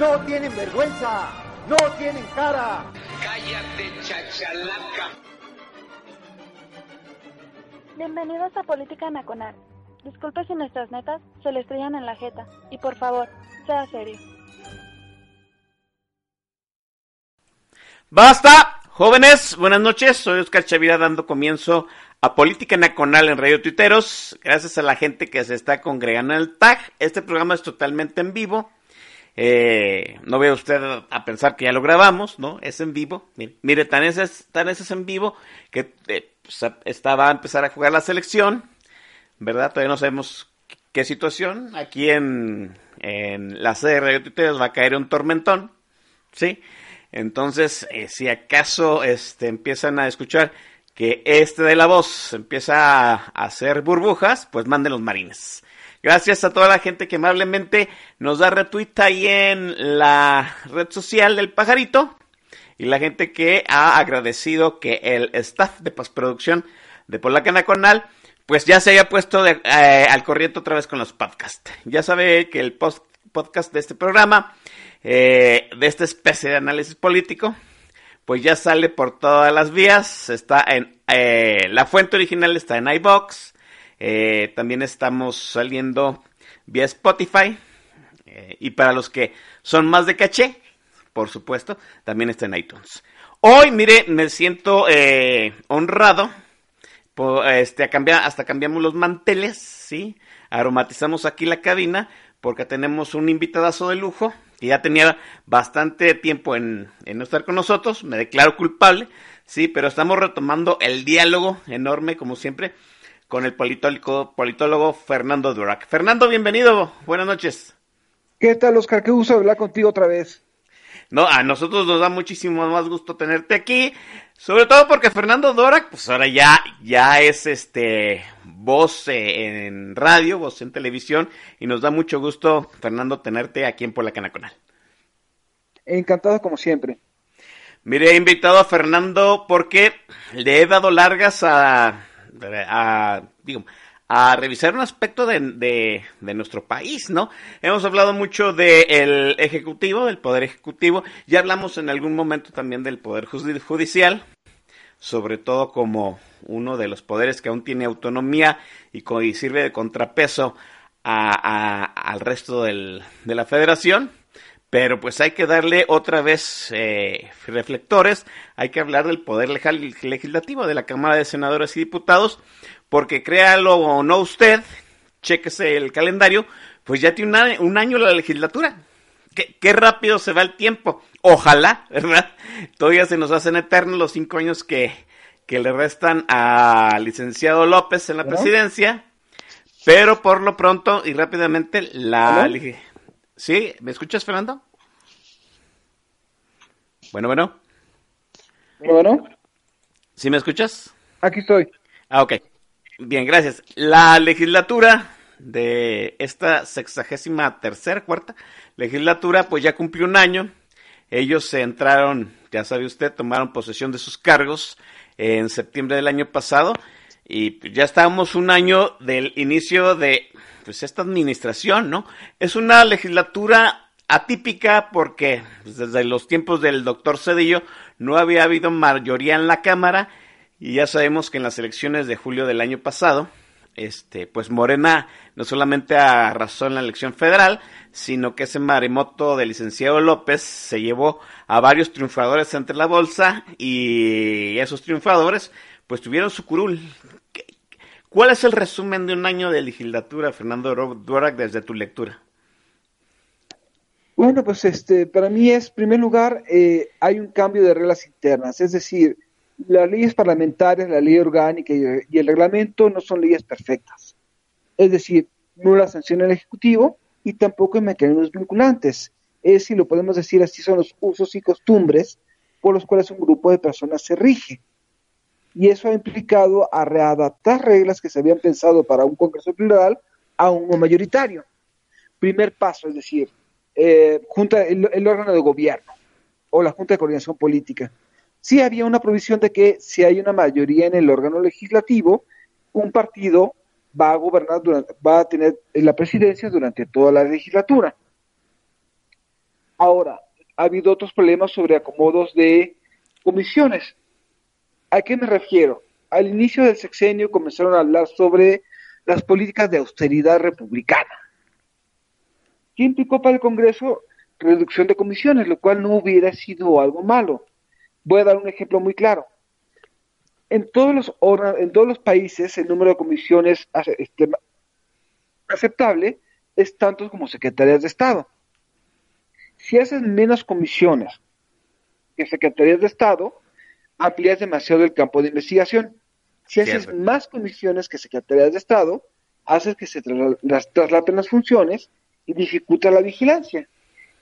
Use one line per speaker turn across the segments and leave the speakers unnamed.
¡No tienen vergüenza! ¡No tienen cara!
Cállate, chachalaca.
Bienvenidos a Política Nacional. Disculpe si nuestras netas se le estrellan en la jeta. Y por favor, sea serio.
¡Basta! Jóvenes, buenas noches. Soy Oscar Chavira dando comienzo a Política Nacional en Radio Tuiteros. Gracias a la gente que se está congregando en el TAG. Este programa es totalmente en vivo. Eh, no vea usted a pensar que ya lo grabamos, ¿no? Es en vivo. Mire, tan ese es, tan ese es en vivo que eh, pues, estaba a empezar a jugar la selección, ¿verdad? Todavía no sabemos qué situación. Aquí en, en la sede de Radio va a caer un tormentón, ¿sí? Entonces, eh, si acaso este, empiezan a escuchar que este de la voz empieza a hacer burbujas, pues manden los marines. Gracias a toda la gente que amablemente nos da retweet ahí en la red social del pajarito. Y la gente que ha agradecido que el staff de postproducción de Polaca Nacional pues ya se haya puesto de, eh, al corriente otra vez con los podcasts. Ya sabe que el post podcast de este programa, eh, de esta especie de análisis político, pues ya sale por todas las vías. Está en eh, la fuente original está en iBox. Eh, también estamos saliendo vía Spotify. Eh, y para los que son más de caché, por supuesto, también está en iTunes. Hoy, mire, me siento eh, honrado. Por, este, a hasta cambiamos los manteles, ¿sí? Aromatizamos aquí la cabina porque tenemos un invitadazo de lujo que ya tenía bastante tiempo en, en no estar con nosotros. Me declaro culpable, sí, pero estamos retomando el diálogo enorme, como siempre, con el politólogo, politólogo Fernando Durac. Fernando, bienvenido. Buenas noches.
¿Qué tal, Oscar? Qué gusto hablar contigo otra vez.
No, a nosotros nos da muchísimo más gusto tenerte aquí, sobre todo porque Fernando Dorac, pues ahora ya, ya es este voz en radio, voz en televisión, y nos da mucho gusto, Fernando, tenerte aquí en Puebla Canaconal.
Encantado como siempre.
Mire, he invitado a Fernando porque le he dado largas a, a digo, a revisar un aspecto de, de, nuestro país, ¿no? Hemos hablado mucho del Ejecutivo, del Poder Ejecutivo, ya hablamos en algún momento también del Poder Judicial, sobre todo como uno de los poderes que aún tiene autonomía y, y sirve de contrapeso a, a, al resto del, de la federación. Pero pues hay que darle otra vez eh, reflectores, hay que hablar del poder legislativo de la Cámara de Senadores y Diputados, porque créalo o no usted, chequese el calendario, pues ya tiene una, un año la legislatura. ¿Qué, ¿Qué, rápido se va el tiempo. Ojalá, ¿verdad? Todavía se nos hacen eternos los cinco años que, que le restan al licenciado López en la presidencia, pero por lo pronto y rápidamente la... ¿Sí? ¿Me escuchas, Fernando? Bueno, bueno.
Bueno.
¿Sí me escuchas?
Aquí estoy.
Ah, ok. Bien, gracias. La legislatura de esta sexagésima tercera, cuarta legislatura, pues ya cumplió un año. Ellos se entraron, ya sabe usted, tomaron posesión de sus cargos en septiembre del año pasado y ya estábamos un año del inicio de pues esta administración, ¿no? Es una legislatura atípica porque pues, desde los tiempos del doctor Cedillo no había habido mayoría en la Cámara y ya sabemos que en las elecciones de julio del año pasado, este, pues Morena no solamente arrasó en la elección federal, sino que ese maremoto del licenciado López se llevó a varios triunfadores entre la bolsa y esos triunfadores pues tuvieron su curul. ¿Cuál es el resumen de un año de legislatura, Fernando Duarac, desde tu lectura?
Bueno, pues este, para mí es, en primer lugar, eh, hay un cambio de reglas internas, es decir, las leyes parlamentarias, la ley orgánica y, y el reglamento no son leyes perfectas. Es decir, no las sanciona el Ejecutivo y tampoco hay mecanismos vinculantes. es, si lo podemos decir así, son los usos y costumbres por los cuales un grupo de personas se rige. Y eso ha implicado a readaptar reglas que se habían pensado para un Congreso plural a uno mayoritario. Primer paso, es decir, eh, junta, el, órgano de gobierno o la Junta de Coordinación Política. Sí había una provisión de que si hay una mayoría en el órgano legislativo, un partido va a gobernar, durante, va a tener la presidencia durante toda la legislatura. Ahora, ha habido otros problemas sobre acomodos de comisiones. ¿A qué me refiero? Al inicio del sexenio comenzaron a hablar sobre las políticas de austeridad republicana. ¿Qué implicó para el Congreso? Reducción de comisiones, lo cual no hubiera sido algo malo. Voy a dar un ejemplo muy claro. En todos los, en todos los países el número de comisiones este, aceptable es tanto como secretarías de Estado. Si haces menos comisiones que secretarías de Estado, amplías demasiado el campo de investigación. Si haces más comisiones que secretarías de Estado, haces que se traslapen las funciones y dificulta la vigilancia.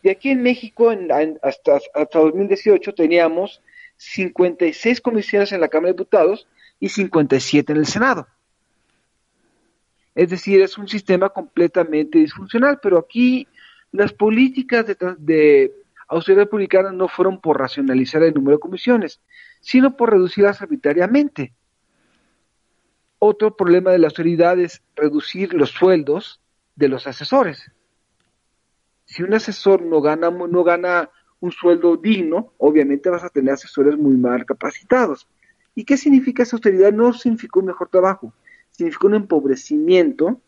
Y aquí en México, hasta, hasta 2018, teníamos 56 comisiones en la Cámara de Diputados y 57 en el Senado. Es decir, es un sistema completamente disfuncional, pero aquí las políticas de, de austeridad republicana no fueron por racionalizar el número de comisiones, sino por reducirlas arbitrariamente. Otro problema de la austeridad es reducir los sueldos de los asesores. Si un asesor no gana, no gana un sueldo digno, obviamente vas a tener asesores muy mal capacitados. ¿Y qué significa esa austeridad? No significa un mejor trabajo, significa un empobrecimiento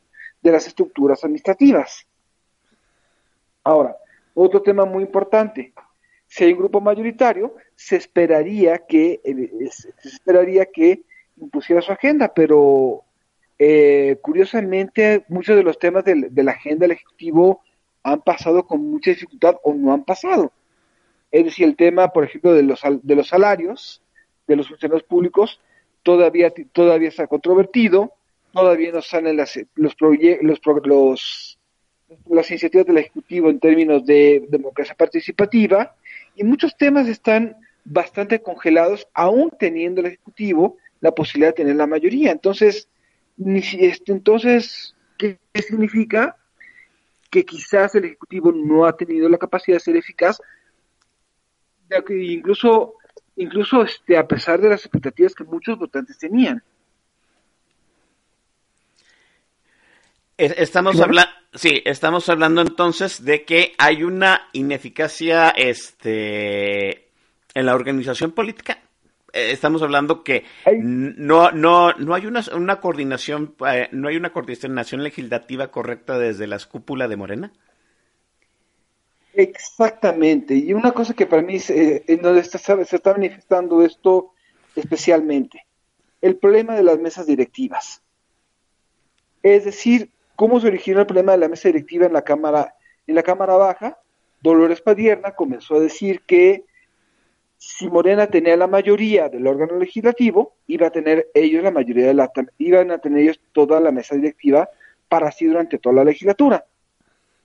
de las estructuras administrativas. Ahora, otro tema muy importante. Si hay un grupo mayoritario, se esperaría que, eh, se esperaría que impusiera su agenda, pero eh, curiosamente muchos de los temas de, de, la agenda del Ejecutivo han pasado con mucha dificultad o no han pasado. Es decir, el tema, por ejemplo, de los, de los salarios de los funcionarios públicos todavía, todavía está controvertido, todavía no salen las, los, los, los, las iniciativas del Ejecutivo en términos de democracia participativa y muchos temas están bastante congelados, aún teniendo el Ejecutivo la posibilidad de tener la mayoría. Entonces, este, entonces ¿qué significa? Que quizás el Ejecutivo no ha tenido la capacidad de ser eficaz, incluso, incluso este, a pesar de las expectativas que muchos votantes tenían.
Estamos hablando, sí, estamos hablando entonces de que hay una ineficacia, este, en la organización política. Eh, estamos hablando que no, no, no hay una, una coordinación, eh, no hay una coordinación legislativa correcta desde las cúpulas de Morena.
Exactamente, y una cosa que para mí eh, en donde está, se está manifestando esto especialmente, el problema de las mesas directivas. Es decir, cómo se originó el problema de la mesa directiva en la Cámara, en la Cámara Baja, Dolores Padierna comenzó a decir que si Morena tenía la mayoría del órgano legislativo, iba a tener ellos la mayoría de la iban a tener ellos toda la mesa directiva para así durante toda la legislatura.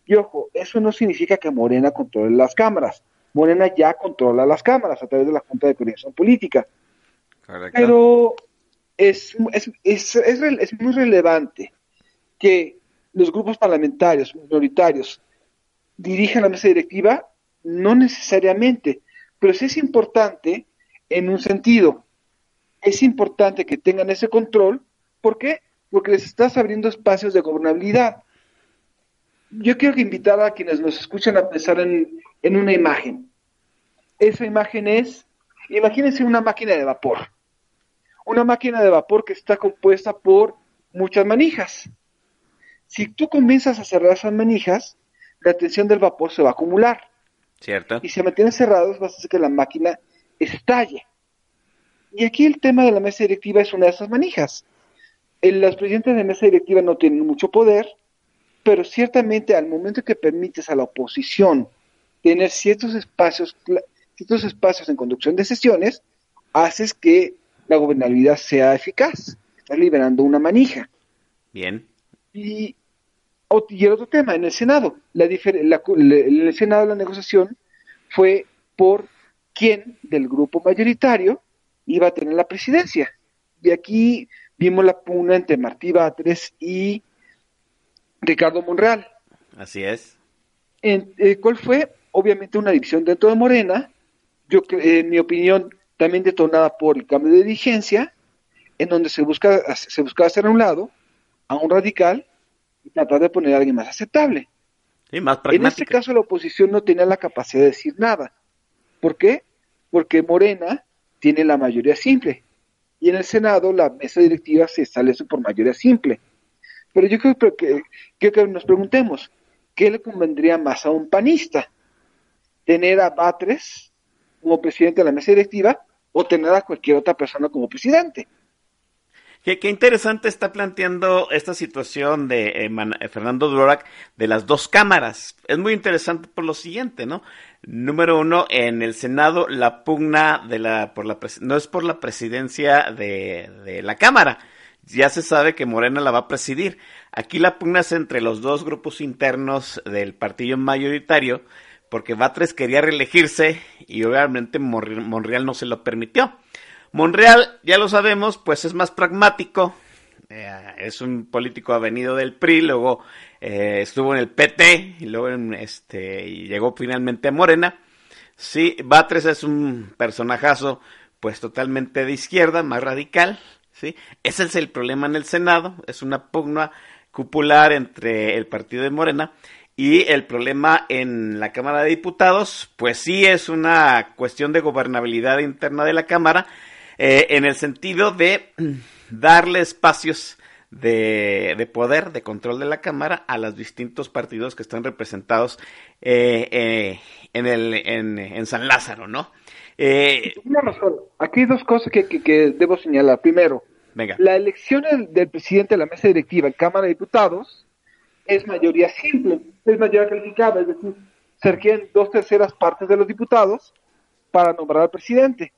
Y ojo, eso no significa que Morena controle las cámaras. Morena ya controla las cámaras a través de la Junta de Coordinación Política. Pero es, es, es, es, muy relevante que los grupos parlamentarios minoritarios dirijan la mesa directiva, no necesariamente, pero sí es importante en un sentido. Es importante que tengan ese control. ¿Por qué? Porque les estás abriendo espacios de gobernabilidad. Yo quiero invitar a quienes nos escuchan a pensar en, en una imagen. Esa imagen es, imagínense una máquina de vapor. Una máquina de vapor que está compuesta por muchas manijas. Si tú comienzas a cerrar esas manijas, la tensión del vapor se va a acumular.
Cierto.
Y si se mantienen cerrados, vas a hacer que la máquina estalle. Y aquí el tema de la mesa directiva es una de esas manijas. los presidentes de mesa directiva no tienen mucho poder, pero ciertamente al momento que permites a la oposición tener ciertos espacios, ciertos espacios en conducción de sesiones, haces que la gobernabilidad sea eficaz. Estás liberando una manija.
Bien.
Y y el otro tema, en el Senado, la, la, en el Senado la negociación fue por quién del grupo mayoritario iba a tener la presidencia. Y aquí vimos la pugna entre Martí Batres y Ricardo Monreal.
Así es.
En, eh, ¿Cuál fue? Obviamente una división dentro de Morena, yo en mi opinión también detonada por el cambio de dirigencia, en donde se busca se buscaba hacer a un lado a un radical y tratar de poner a alguien más aceptable.
más
en este caso la oposición no tenía la capacidad de decir nada. ¿Por qué? Porque Morena tiene la mayoría simple y en el Senado la mesa directiva se establece por mayoría simple. Pero yo creo que, creo que nos preguntemos, ¿qué le convendría más a un panista? ¿Tener a Batres como presidente de la mesa directiva o tener a cualquier otra persona como presidente?
Qué, interesante está planteando esta situación de eh, eh, Fernando Duroc de las dos cámaras. Es muy interesante por lo siguiente, ¿no? Número uno, en el Senado la pugna de la, por la no es por la presidencia de, de la Cámara. Ya se sabe que Morena la va a presidir. Aquí la pugna es entre los dos grupos internos del partido mayoritario, porque Batres quería reelegirse y obviamente Monreal no se lo permitió. Monreal, ya lo sabemos, pues es más pragmático. Eh, es un político avenido del PRI, luego eh, estuvo en el PT y luego este, y llegó finalmente a Morena. Sí, Batres es un personajazo, pues totalmente de izquierda, más radical. ¿sí? Ese es el problema en el Senado, es una pugna cupular entre el partido de Morena. Y el problema en la Cámara de Diputados, pues sí es una cuestión de gobernabilidad interna de la Cámara, eh, en el sentido de darle espacios de, poder, de control de la Cámara a los distintos partidos que están representados eh, eh, en, el, en, San Lázaro, ¿no?
Razón. Aquí hay dos cosas que, debo señalar. Primero, la elección del, presidente de la mesa directiva en Cámara de Diputados es mayoría simple, es mayoría calificada, es decir, se requieren dos terceras partes de los diputados para nombrar al presidente.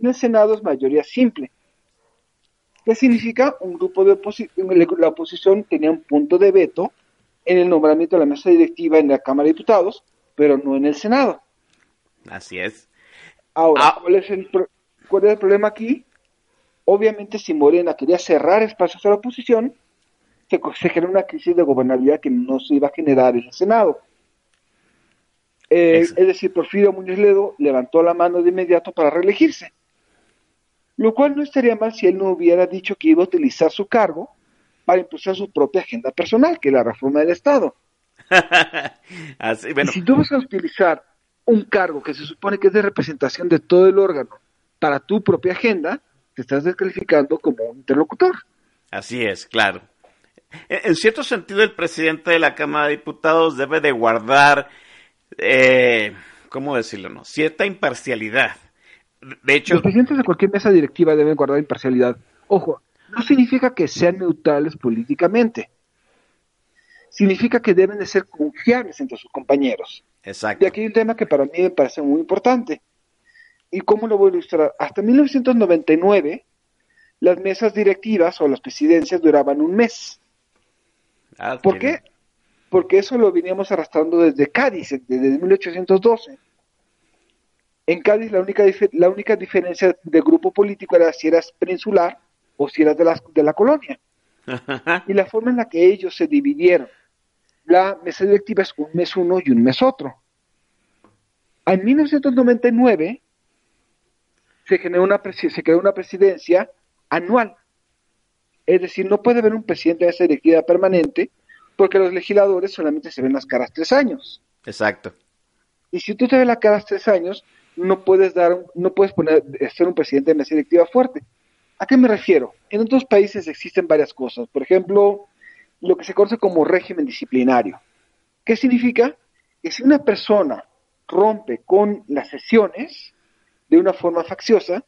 En el Senado es mayoría simple. ¿Qué significa? Un grupo de oposición, la oposición tenía un punto de veto en el nombramiento de la mesa directiva en la Cámara de Diputados, pero no en el Senado.
Así es.
Ahora, ah. ¿cuál, es el, ¿cuál es el problema aquí? Obviamente, si Morena quería cerrar espacios a la oposición, se, se genera una crisis de gobernabilidad que no se iba a generar en el Senado. Eh, es decir, Porfirio Muñoz Ledo levantó la mano de inmediato para reelegirse lo cual no estaría mal si él no hubiera dicho que iba a utilizar su cargo para impulsar su propia agenda personal, que es la reforma del Estado. Y si tú vas a utilizar un cargo que se supone que es de representación de todo el órgano para tu propia agenda, te estás descalificando como un interlocutor.
Así es, claro. En cierto sentido, el presidente de la Cámara de Diputados debe de guardar, eh, ¿cómo decirlo? No? Cierta imparcialidad de hecho,
los presidentes de cualquier mesa directiva deben guardar imparcialidad. Ojo, no significa que sean neutrales políticamente. Significa que deben de ser confiables entre sus compañeros.
Exacto.
Y aquí hay un tema que para mí me parece muy importante. ¿Y cómo lo voy a ilustrar? Hasta 1999, las mesas directivas o las presidencias duraban un mes. Ah, ¿Por qué? Porque eso lo veníamos arrastrando desde Cádiz, desde 1812. En Cádiz la única, la única diferencia de grupo político era si eras peninsular o si eras de la, de la colonia. y la forma en la que ellos se dividieron. La mesa directiva es un mes uno y un mes otro. En 1999 se, generó una, se creó una presidencia anual. Es decir, no puede haber un presidente de esa directiva permanente porque los legisladores solamente se ven las caras tres años.
Exacto.
Y si tú te ves las caras tres años, no puedes dar, no puedes poner, ser un presidente en la directiva fuerte. ¿A qué me refiero? En otros países existen varias cosas. Por ejemplo, lo que se conoce como régimen disciplinario. ¿Qué significa? Que si una persona rompe con las sesiones de una forma facciosa,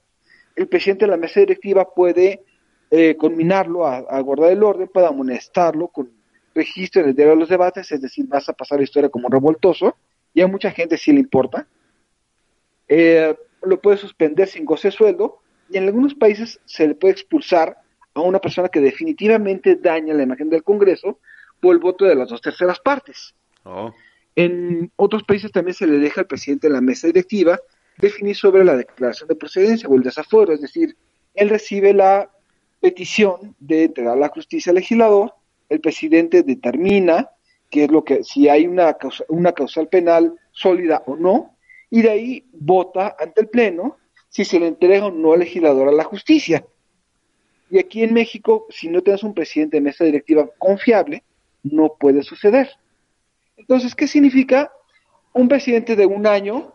el presidente de la mesa directiva puede eh, conminarlo a, guardar el orden, puede amonestarlo con registro en el diario de los debates, es decir, vas a pasar la historia como revoltoso, y a mucha gente sí le importa, eh, lo puede suspender sin goce de sueldo y en algunos países se le puede expulsar a una persona que definitivamente daña la imagen del Congreso por el voto de las dos terceras partes.
Oh.
En otros países también se le deja al presidente de la mesa directiva definir sobre la declaración de procedencia o el desaforo, es decir, él recibe la petición de entregar la justicia al legislador, el presidente determina qué es lo que, si hay una, una causal penal sólida o no, y de ahí vota ante el Pleno si se le entrega o no al legislador a la justicia. Y aquí en México, si no tienes un presidente de mesa directiva confiable, no puede suceder. Entonces, ¿qué significa? Un presidente de un año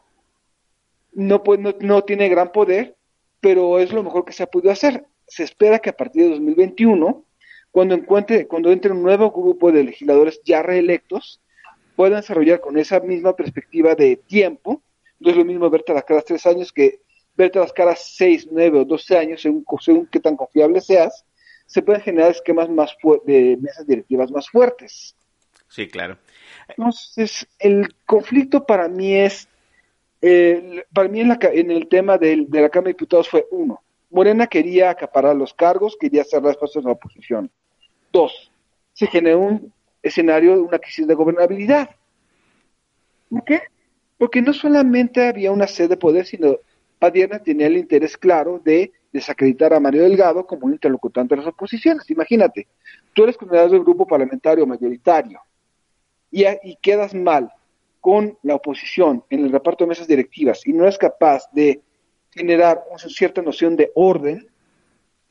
no, no, no tiene gran poder, pero es lo mejor que se ha podido hacer. Se espera que a partir de 2021, cuando encuentre, cuando entre un nuevo grupo de legisladores ya reelectos, puedan desarrollar con esa misma perspectiva de tiempo. No es lo mismo verte las caras tres años que verte las caras seis, nueve o doce años, según, según qué tan confiable seas, se pueden generar esquemas más de mesas directivas más fuertes.
Sí, claro.
Entonces, el conflicto para mí es, eh, para mí en, la, en el tema de, de la Cámara de Diputados fue uno, Morena quería acaparar los cargos, quería hacer las cosas de la oposición. Dos, se generó un escenario de una crisis de gobernabilidad. ¿Por qué? Porque no solamente había una sed de poder, sino Padierna tenía el interés claro de desacreditar a Mario Delgado como un interlocutante de las oposiciones. Imagínate, tú eres coordinador del grupo parlamentario mayoritario y, y quedas mal con la oposición en el reparto de mesas directivas y no es capaz de generar una cierta noción de orden,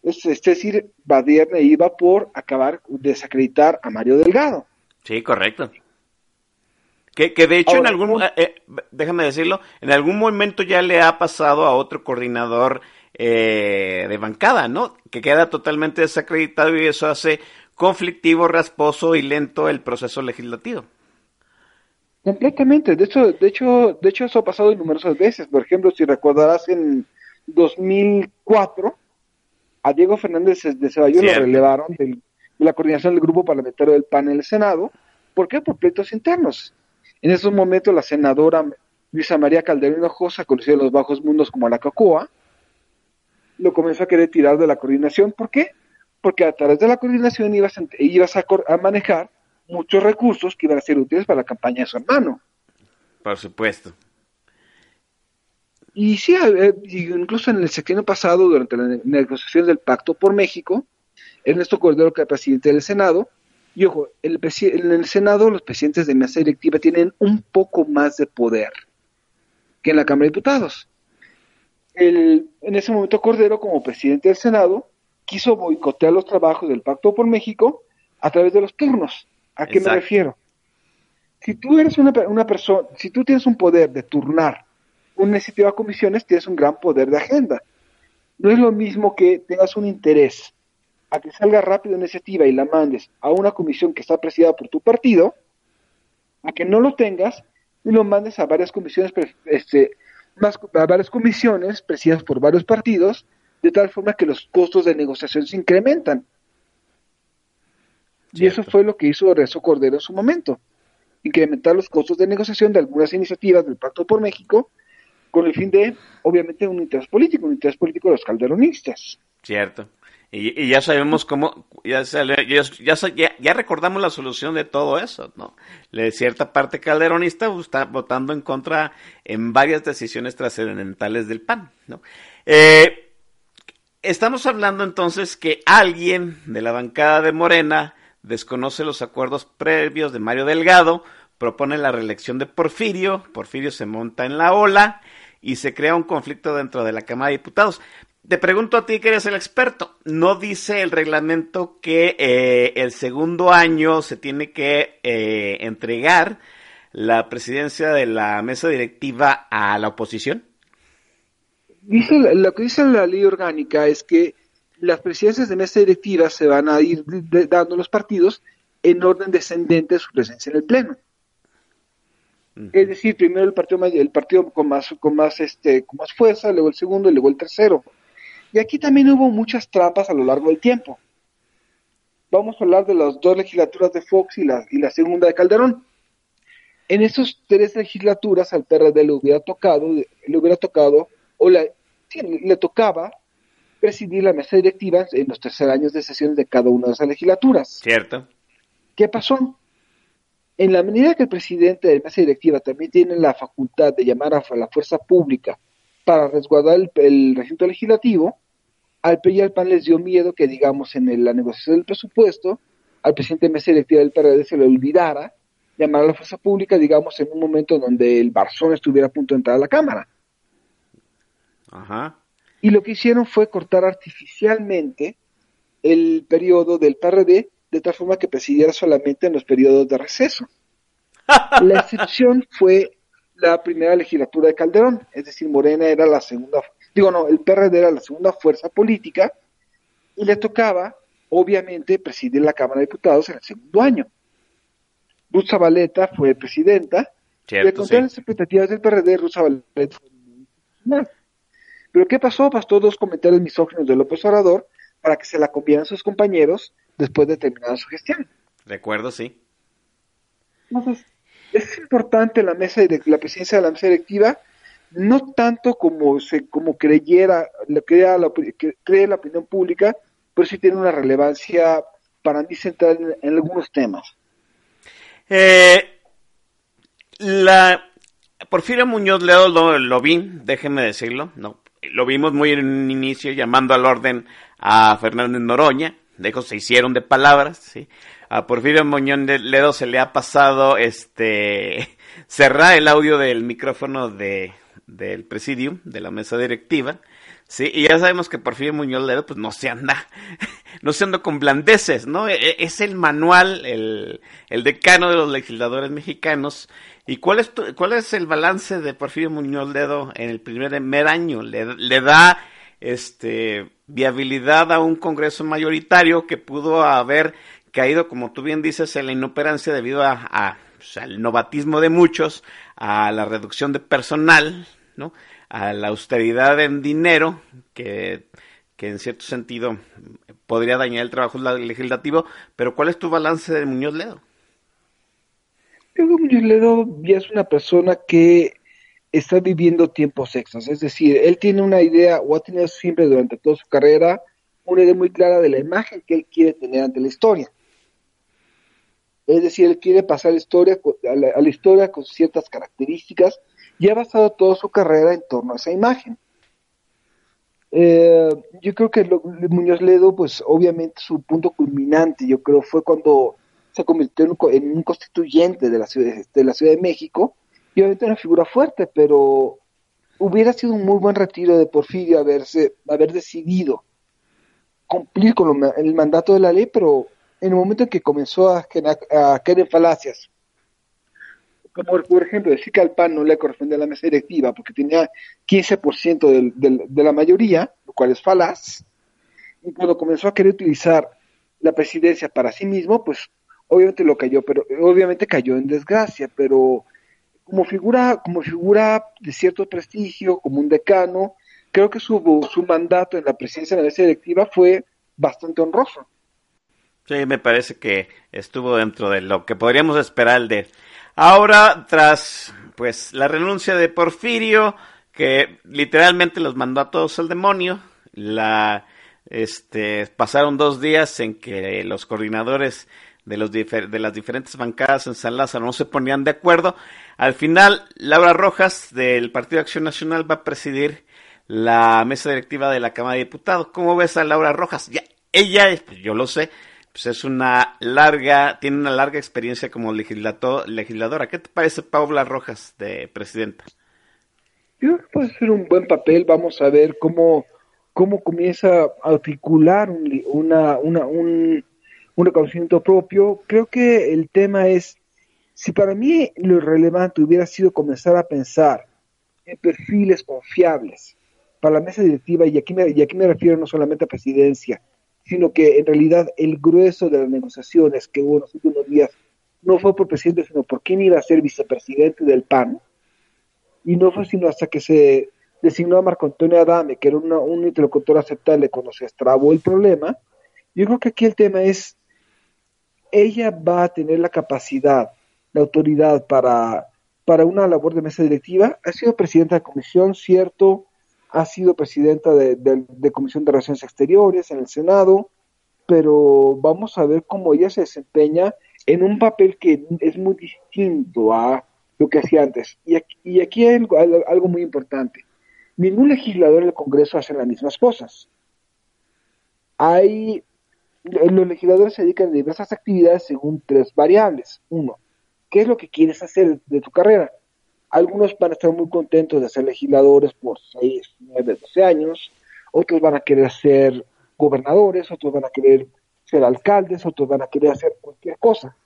es, decir, Badierna iba por acabar, desacreditar a Mario Delgado.
Sí, correcto. Que, que de hecho en algún, eh, eh, déjame decirlo, en algún momento ya le ha pasado a otro coordinador eh, de bancada, ¿no? Que queda totalmente desacreditado y eso hace conflictivo, rasposo y lento el proceso legislativo.
Completamente. De hecho, de hecho, de hecho eso ha pasado numerosas veces. Por ejemplo, si recordarás en 2004 a Diego Fernández de Ceballos lo relevaron de la coordinación del grupo parlamentario del PAN en el Senado. ¿Por qué? Por pleitos internos. En esos momentos la senadora Luisa María Calderón Hinojosa, conocida en los bajos mundos como la Cacoa, lo comenzó a querer tirar de la coordinación. ¿Por qué? Porque a través de la coordinación ibas ibas a manejar muchos recursos que iban a ser útiles para la campaña de su hermano.
Por supuesto.
Y sí, incluso en el sexenio pasado, durante la negociación del Pacto por México, Ernesto Cordero, que era presidente del Senado, y ojo, el en el Senado los presidentes de mesa directiva tienen un poco más de poder que en la Cámara de Diputados. El, en ese momento Cordero, como presidente del Senado, quiso boicotear los trabajos del Pacto por México a través de los turnos. ¿A qué me refiero? Si tú eres una, una persona, si tú tienes un poder de turnar una iniciativa a comisiones, tienes un gran poder de agenda. No es lo mismo que tengas un interés a que salga rápido una iniciativa y la mandes a una comisión que está presidida por tu partido, a que no lo tengas y lo mandes a varias comisiones, este, más, a varias comisiones presididas por varios partidos, de tal forma que los costos de negociación se incrementan. Y eso fue lo que hizo Rezo Cordero en su momento, incrementar los costos de negociación de algunas iniciativas del Pacto por México, con el fin de, obviamente, un interés político, un interés político de los calderonistas.
Cierto. Y, ya sabemos cómo, ya, ya, recordamos la solución de todo eso, ¿no? La cierta parte calderonista está votando en contra en varias decisiones trascendentales del PAN, ¿no? Eh, estamos hablando entonces que alguien de la bancada de Morena desconoce los acuerdos previos de Mario Delgado, propone la reelección de Porfirio, Porfirio se monta en la ola y se crea un conflicto dentro de la Cámara de Diputados. Te pregunto a ti que eres el experto, ¿no dice el reglamento que eh, el segundo año se tiene que eh, entregar la presidencia de la mesa directiva a la oposición?
Dice, lo que dice la ley orgánica es que las presidencias de mesa directiva se van a ir dando los partidos en orden descendente de su presencia en el pleno. Es decir, primero el partido el partido con más con más este con más fuerza, luego el segundo y luego el tercero. Y aquí también hubo muchas trampas a lo largo del tiempo. Vamos a hablar de las dos legislaturas de Fox y la, y la segunda de Calderón. En esas tres legislaturas al PRD le hubiera tocado, le hubiera tocado, o le tocaba presidir la mesa directiva en los tercer años de sesiones de cada una de esas legislaturas.
Cierto.
¿Qué pasó? En la medida que el presidente de la mesa directiva también tiene la facultad de llamar a la fuerza pública para resguardar el, recinto legislativo, al PRI y al PAN les dio miedo que, digamos, en la negociación del presupuesto, al presidente de mesa directiva del PRD se le olvidara llamar a la fuerza pública, digamos, en un momento donde el Barzón estuviera a punto de entrar a la Cámara.
Ajá.
Y lo que hicieron fue cortar artificialmente el periodo del PRD de tal forma que presidiera solamente en los periodos de receso. La excepción fue la primera legislatura de Calderón, es decir, Morena era la segunda, digo no, el PRD era la segunda fuerza política y le tocaba, obviamente, presidir la Cámara de Diputados en el segundo año. Ruth Zabaleta fue presidenta y de contar las expectativas del PRD, Ruth Zabaleta fue Pero ¿qué pasó? Bastó dos comentarios misóginos de López Obrador para que se la comieran sus compañeros después de terminar su gestión.
Recuerdo, sí.
Entonces, es importante la mesa la presidencia de la mesa directiva, no tanto como se como creyera, la, opinión pública, pero sí tiene una relevancia para mí central en, algunos temas.
Eh, la Porfirio Muñoz Ledo lo, vi, déjenme decirlo, no, lo vimos muy en un inicio llamando al orden a Fernández Noroña, de se hicieron de palabras, ¿sí? A Porfirio Muñoz Ledo se le ha pasado este cerrar el audio del micrófono de del presidium, de la mesa directiva, sí, y ya sabemos que Porfirio Muñoz Ledo pues no se anda, no se anda con blandeces, ¿no? E, e, es el manual, el, el decano de los legisladores mexicanos. ¿Y cuál es cuál es el balance de Porfirio Muñoz Ledo en el primer año? Le, le da este viabilidad a un Congreso mayoritario que pudo haber caído, como tú bien dices, en la inoperancia debido a, pues, al novatismo de muchos, a la reducción de personal, ¿no? a la austeridad en dinero, que, que en cierto sentido podría dañar el trabajo legislativo, pero ¿cuál es tu balance de Muñoz Ledo?
Muñoz Ledo ya es una persona que está viviendo tiempos extras. Es decir, él tiene una idea, o ha tenido siempre durante toda su carrera, una idea muy clara de la imagen que él quiere tener ante la historia. Es decir, él quiere pasar historia, a, la, historia con ciertas características y ha basado toda su carrera en torno a esa imagen. Eh, yo creo que Muñoz Ledo, pues obviamente su punto culminante, yo creo, fue cuando se convirtió en un, constituyente de la, ciudad, de la Ciudad de México, y obviamente una figura fuerte, pero hubiera sido un muy buen retiro de Porfirio haberse, haber decidido cumplir con el mandato de la ley, pero en el momento en que comenzó a, a caer en falacias, como por ejemplo decir que al PAN no le corresponde a la mesa directiva porque tenía 15% de la mayoría, lo cual es falaz, y cuando comenzó a querer utilizar la presidencia para sí mismo, pues obviamente lo cayó, pero obviamente cayó en desgracia, pero como figura, como figura de cierto prestigio, como un decano, creo que su, su mandato en la presidencia de la mesa directiva fue bastante honroso.
Sí, me parece que estuvo dentro de lo que podríamos esperar de Ahora, tras pues la renuncia de Porfirio, que literalmente los mandó a todos al demonio, la este pasaron dos días en que los coordinadores de, los de las diferentes bancadas en San Lázaro no se ponían de acuerdo. Al final, Laura Rojas del Partido Acción Nacional va a presidir la mesa directiva de la Cámara de Diputados. ¿Cómo ves a Laura Rojas? Ya, ella, pues yo lo sé, pues es una larga, tiene una larga experiencia como legisladora. ¿Qué te parece Paula Rojas de presidenta?
Yo creo que puede ser un buen papel. Vamos a ver cómo, cómo comienza a articular una, una, un, un reconocimiento propio. Creo que el tema es, si para mí lo relevante hubiera sido comenzar a pensar en perfiles confiables para la mesa directiva, y aquí me, y aquí me refiero no solamente a presidencia, sino que en realidad el grueso de las negociaciones que hubo en los últimos días no fue por presidente, sino por quién iba a ser vicepresidente del PAN, y no fue sino hasta que se designó a Marco Antonio Adame, que era un interlocutor aceptable cuando se estrabó el problema, yo creo que aquí el tema es ella va a tener la capacidad, la autoridad para, para una labor de mesa directiva. Ha sido presidenta de comisión, cierto, ha sido presidenta de, Comisión de Relaciones Exteriores en el Senado, pero vamos a ver cómo ella se desempeña en un papel que es muy distinto a lo que hacía antes. Y aquí, y aquí hay algo, algo muy importante. Ningún legislador del Congreso hace las mismas cosas. Hay, los legisladores se dedican a diversas actividades según tres variables. Uno, ¿qué es lo que quieres hacer de tu carrera? Algunos van a estar muy contentos de ser legisladores por 6, 9, 12 años, otros van a querer ser gobernadores, otros van a querer ser alcaldes, otros van a querer hacer cualquier cosa.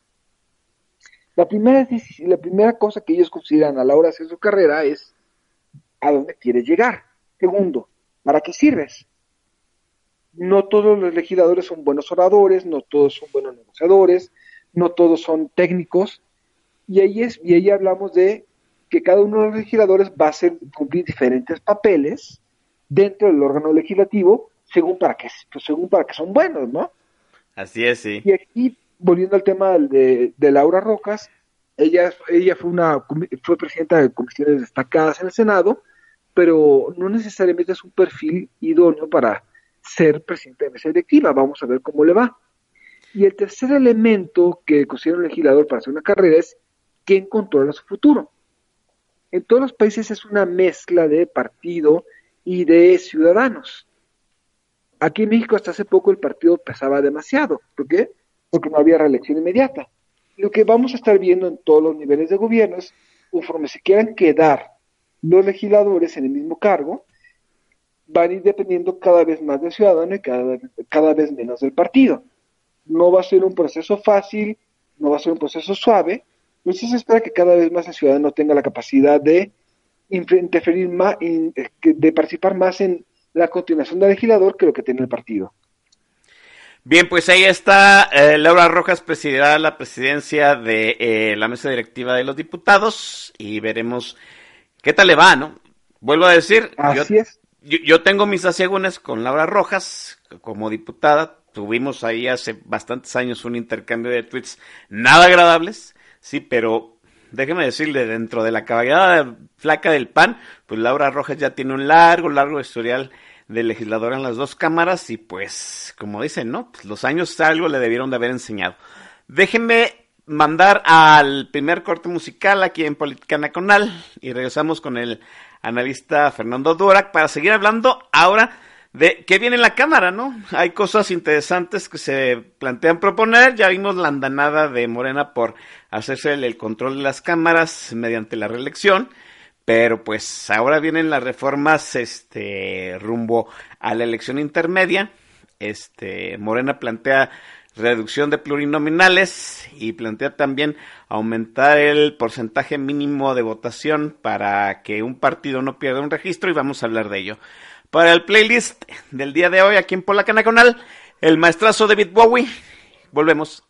La primera, la primera cosa que ellos consideran a la hora de hacer su carrera es a dónde quieres llegar. Segundo, ¿para qué sirves? No todos los legisladores son buenos oradores, no todos son buenos negociadores, no todos son técnicos, y ahí, es, y ahí hablamos de que cada uno de los legisladores va a hacer, cumplir diferentes papeles dentro del órgano legislativo según para qué, pues según para que son buenos, ¿no?
Así es, sí.
Y aquí, volviendo al tema de, de Laura Rocas, ella, ella fue una fue presidenta de comisiones destacadas en el Senado, pero no necesariamente es un perfil idóneo para ser presidente de mesa directiva. Vamos a ver cómo le va. Y el tercer elemento que considera un legislador para hacer una carrera es quién controla su futuro. En todos los países es una mezcla de partido y de ciudadanos. Aquí en México hasta hace poco el partido pesaba demasiado. ¿Por qué? Porque no había reelección inmediata. Lo que vamos a estar viendo en todos los niveles de gobierno es, conforme se quieran quedar los legisladores en el mismo cargo, van a ir dependiendo cada vez más del ciudadano y cada, cada vez menos del partido. No va a ser un proceso fácil, no va a ser un proceso suave, pero sí se espera que cada vez más el ciudadano tenga la capacidad de interferir más, de participar más en la continuación del legislador que lo que tiene el partido.
Bien, pues ahí está eh, Laura Rojas, presidirá la presidencia de eh, la mesa directiva de los diputados y veremos qué tal le va, ¿no? Vuelvo a decir,
Así
yo,
es.
Yo, yo, tengo mis asegúnes con Laura Rojas como diputada. Tuvimos ahí hace bastantes años un intercambio de tweets nada agradables, sí, pero déjeme decirle, dentro de la caballada flaca del PAN, pues Laura Rojas ya tiene un largo, largo historial de legisladora en las dos cámaras y pues, como dicen, ¿no? Pues los años algo le debieron de haber enseñado. Déjenme mandar al primer corte musical aquí en Política Nacional y regresamos con el analista Fernando Durak para seguir hablando ahora de qué viene en la Cámara, ¿no? Hay cosas interesantes que se plantean proponer. Ya vimos la andanada de Morena por hacerse el, el control de las cámaras mediante la reelección. Pero pues ahora vienen las reformas este rumbo a la elección intermedia. Este Morena plantea reducción de plurinominales y plantea también aumentar el porcentaje mínimo de votación para que un partido no pierda un registro y vamos a hablar de ello. Para el playlist del día de hoy aquí en Polacana Canal, el maestrazo David Bowie. Volvemos.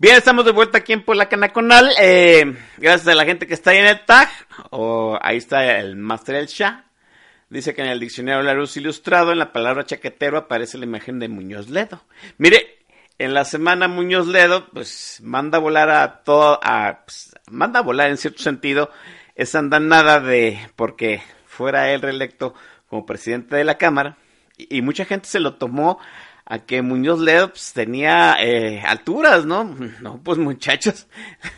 Bien, estamos de vuelta aquí en Puebla Canaconal. Eh, gracias a la gente que está ahí en el tag. O ahí está el Master El Shah. Dice que en el diccionario La Luz Ilustrado, en la palabra chaquetero, aparece la imagen de Muñoz Ledo. Mire, en la semana Muñoz Ledo, pues manda a volar a todo, a, pues, manda a volar en cierto sentido esa andanada de, porque fuera él reelecto como presidente de la Cámara, y mucha gente se lo tomó a que Muñoz Ledo pues, tenía eh, alturas, ¿no? No, pues muchachos,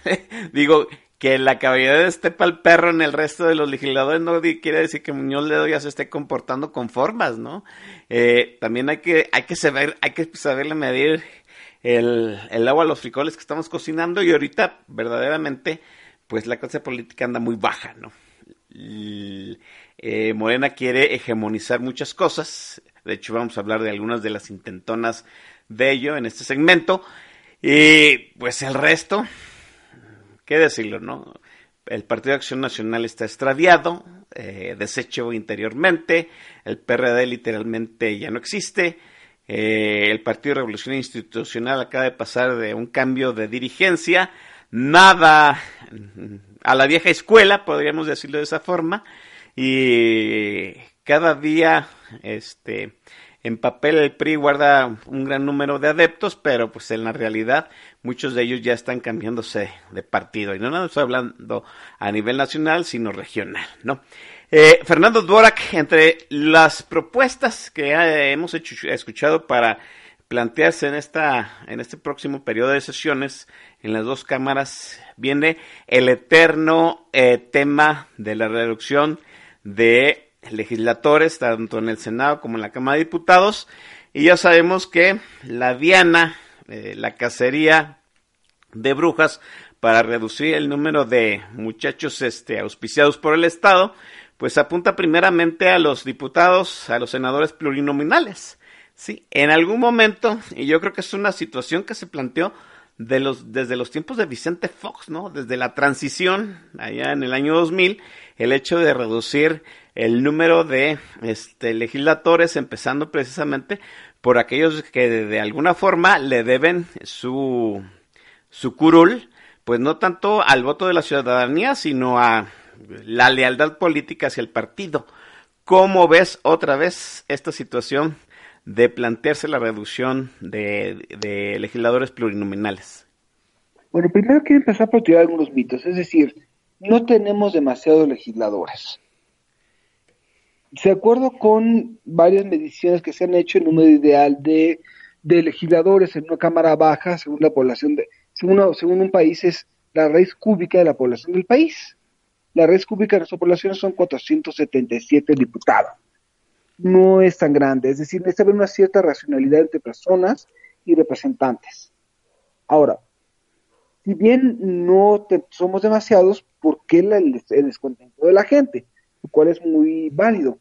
digo, que la caballería esté pa'l perro en el resto de los legisladores no quiere decir que Muñoz Ledo ya se esté comportando con formas, ¿no? Eh, también hay que, hay que saber, hay que saberle medir el, el agua a los frijoles que estamos cocinando y ahorita verdaderamente pues la clase política anda muy baja, ¿no? Eh, Morena quiere hegemonizar muchas cosas, de hecho vamos a hablar de algunas de las intentonas de ello en este segmento, y pues el resto, qué decirlo, ¿no? El Partido de Acción Nacional está extraviado, eh, deshecho interiormente, el PRD literalmente ya no existe, eh, el Partido de Revolución Institucional acaba de pasar de un cambio de dirigencia, nada a la vieja escuela, podríamos decirlo de esa forma, y cada día, este, en papel el PRI guarda un gran número de adeptos, pero pues en la realidad muchos de ellos ya están cambiándose de partido. Y no, no estoy hablando a nivel nacional, sino regional, ¿no? Eh, Fernando Dvorak, entre las propuestas que eh, hemos hecho, escuchado para plantearse en esta en este próximo periodo de sesiones en las dos cámaras viene el eterno eh, tema de la reducción de legisladores tanto en el Senado como en la Cámara de Diputados y ya sabemos que la diana eh, la cacería de brujas para reducir el número de muchachos este auspiciados por el Estado pues apunta primeramente a los diputados a los senadores plurinominales Sí, en algún momento, y yo creo que es una situación que se planteó de los, desde los tiempos de Vicente Fox, ¿no? Desde la transición, allá en el año 2000, el hecho de reducir el número de este, legisladores, empezando precisamente por aquellos que de, alguna forma le deben su, su curul, pues no tanto al voto de la ciudadanía, sino a la lealtad política hacia el partido. ¿Cómo ves otra vez esta situación de plantearse la reducción de, de legisladores plurinominales?
Bueno, primero quiero empezar por tirar algunos mitos, es decir, no tenemos demasiados legisladores. De acuerdo con varias mediciones que se han hecho, el número ideal de, legisladores en una cámara baja, según la población de, según, según un país, es la raíz cúbica de la población del país. La raíz cúbica de nuestra población son 477 diputados no es tan grande. Es decir, necesita haber una cierta racionalidad entre personas y representantes. Ahora, si bien no te, somos demasiados, ¿por qué el, descontento de la gente? Lo cual es muy válido.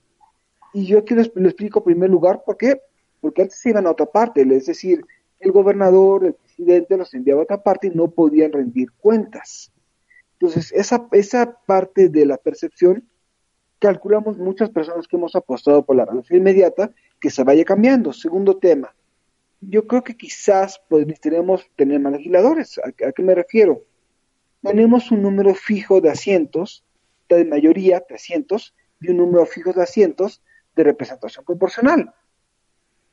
Y yo aquí les explico en primer lugar por qué. Porque antes se iban a otra parte, es decir, el gobernador, el presidente los enviaba a otra parte y no podían rendir cuentas. Entonces, esa, esa parte de la percepción calculamos muchas personas que hemos apostado por la reducción inmediata que se vaya cambiando. Segundo tema, yo creo que quizás podríamos tener más legisladores. ¿A, ¿A, qué me refiero? Tenemos un número fijo de asientos, de mayoría, 300, y un número fijo de asientos de representación proporcional.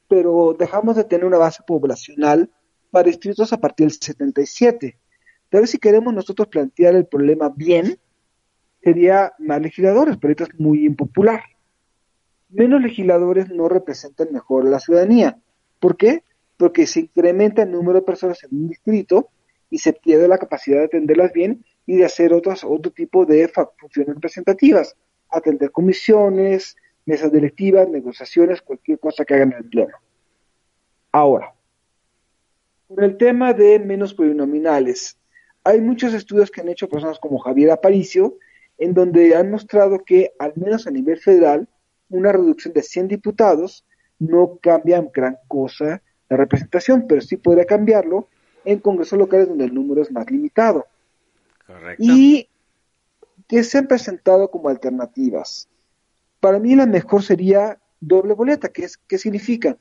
Pero dejamos de tener una base poblacional para distritos a partir del 77. Tal vez si queremos nosotros plantear el problema bien, sería más legisladores, pero esto es muy impopular. Menos legisladores no representan mejor a la ciudadanía. ¿Por qué? Porque se incrementa el número de personas en un distrito y se pierde la capacidad de atenderlas bien y de hacer otras, otro tipo de funciones representativas, atender comisiones, mesas directivas, negociaciones, cualquier cosa que hagan en el pleno. Ahora, por el tema de menos plurinominales, hay muchos estudios que han hecho personas como Javier Aparicio, en donde han mostrado que, al menos a nivel federal, una reducción de 100 diputados no cambia gran cosa la representación, pero sí podría cambiarlo en congresos locales donde el número es más limitado. Y que se han presentado como alternativas. Para mí la mejor sería doble boleta, que es, ¿qué significa?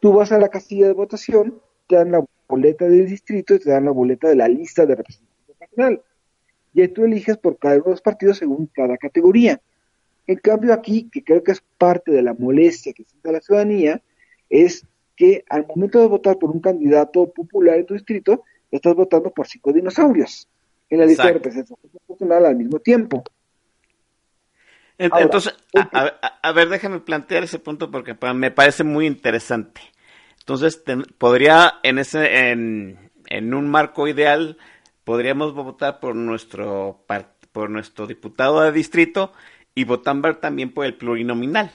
Tú vas a la casilla de votación, te dan la boleta del distrito y te dan la boleta de la lista de representación nacional. Y ahí tú eliges por cada uno de los partidos según cada categoría. En cambio aquí, que creo que es parte de la molestia que siente la ciudadanía, es que al momento de votar por un candidato popular en tu distrito, estás votando por cinco dinosaurios en la lista de representación nacional al mismo tiempo.
Entonces, a, ver, déjame plantear ese punto porque me parece muy interesante. Entonces, podría, en ese, en, en, un marco ideal, podríamos votar por nuestro, por nuestro diputado de distrito y votar también por el plurinominal.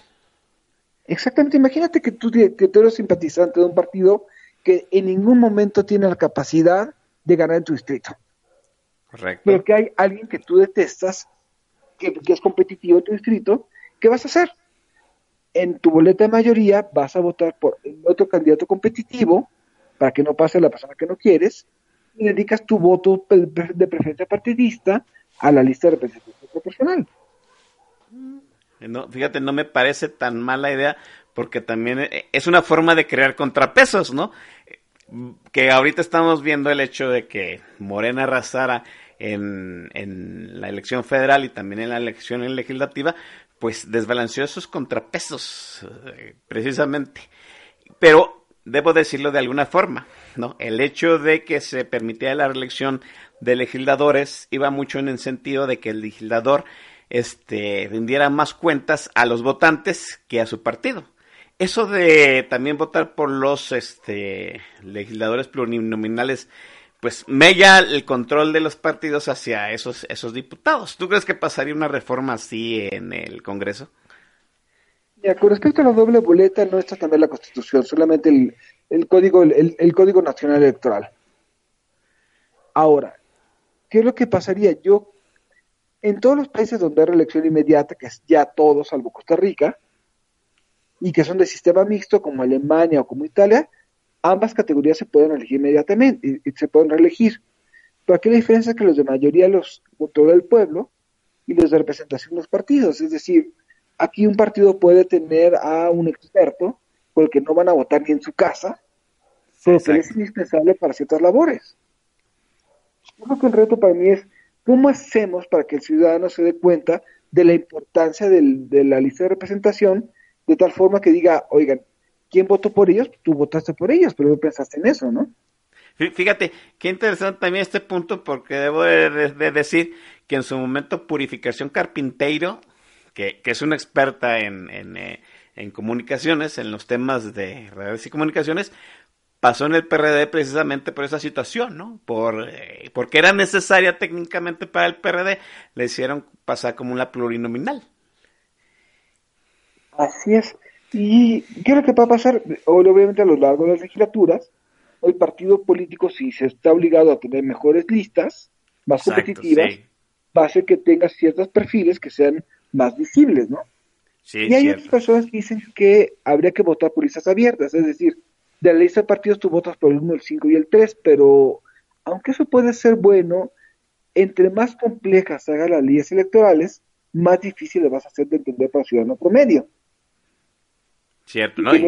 Exactamente, imagínate que tú, que tú eres simpatizante de un partido que en ningún momento tiene la capacidad de ganar en tu distrito.
Correcto.
Pero que hay alguien que tú detestas que, es competitivo en tu distrito, ¿qué vas a hacer? En tu boleta de mayoría vas a votar por otro candidato competitivo para que no pase la persona que no quieres y dedicas tu voto de preferencia partidista a la lista de representación proporcional.
No, fíjate, no me parece tan mala idea porque también eh, es una forma de crear contrapesos, ¿no? Que ahorita estamos viendo el hecho de que Morena arrasara en, la elección federal y también en la elección legislativa, pues desbalanceó esos contrapesos, eh, precisamente. Pero debo decirlo de alguna forma, ¿no? El hecho de que se permitiera la reelección de legisladores iba mucho en el sentido de que el legislador este, rindiera más cuentas a los votantes que a su partido. Eso de también votar por los este, legisladores plurinominales pues mella el control de los partidos hacia esos, esos diputados. ¿Tú crees que pasaría una reforma así en el Congreso?
Ya, con respecto a la doble boleta, no está también la Constitución, solamente el, el código, el, el, Código Nacional Electoral. Ahora, ¿qué es lo que pasaría? Yo, en todos los países donde hay reelección inmediata, que es ya todos, salvo Costa Rica, y que son de sistema mixto, como Alemania o como Italia, ambas categorías se pueden elegir inmediatamente y, se pueden reelegir. Pero aquí la diferencia es que los de mayoría los votó el pueblo y los de representación los partidos. Es decir, aquí un partido puede tener a un experto por el que no van a votar ni en su casa, pero que es indispensable para ciertas labores. Yo creo que el reto para mí es cómo hacemos para que el ciudadano se dé cuenta de la importancia de la lista de representación, de tal forma que diga, oigan, ¿quién votó por ellos? Tú votaste por ellos, pero no pensaste en eso, ¿no?
Fíjate, qué interesante también este punto, porque debo de, decir que en su momento Purificación Carpinteiro, que, es una experta en, eh, en, comunicaciones, en los temas de redes y comunicaciones, pasó en el PRD precisamente por esa situación, ¿no? Por, eh, porque era necesaria técnicamente para el PRD, le hicieron pasar como una plurinominal.
Así es. Y ¿qué es lo que va a pasar? Obviamente a lo largo de las legislaturas, el partido político, si se está obligado a tener mejores listas, más competitivas, va a hacer que tenga ciertos perfiles que sean más visibles, ¿no? y hay otras personas que dicen que habría que votar por listas abiertas, es decir, de la lista de partidos tú votas por el 1, el 5 y el 3, pero aunque eso puede ser bueno, entre más complejas hagan las leyes electorales, más difícil le vas a hacer de entender para el ciudadano promedio.
Cierto, ¿no?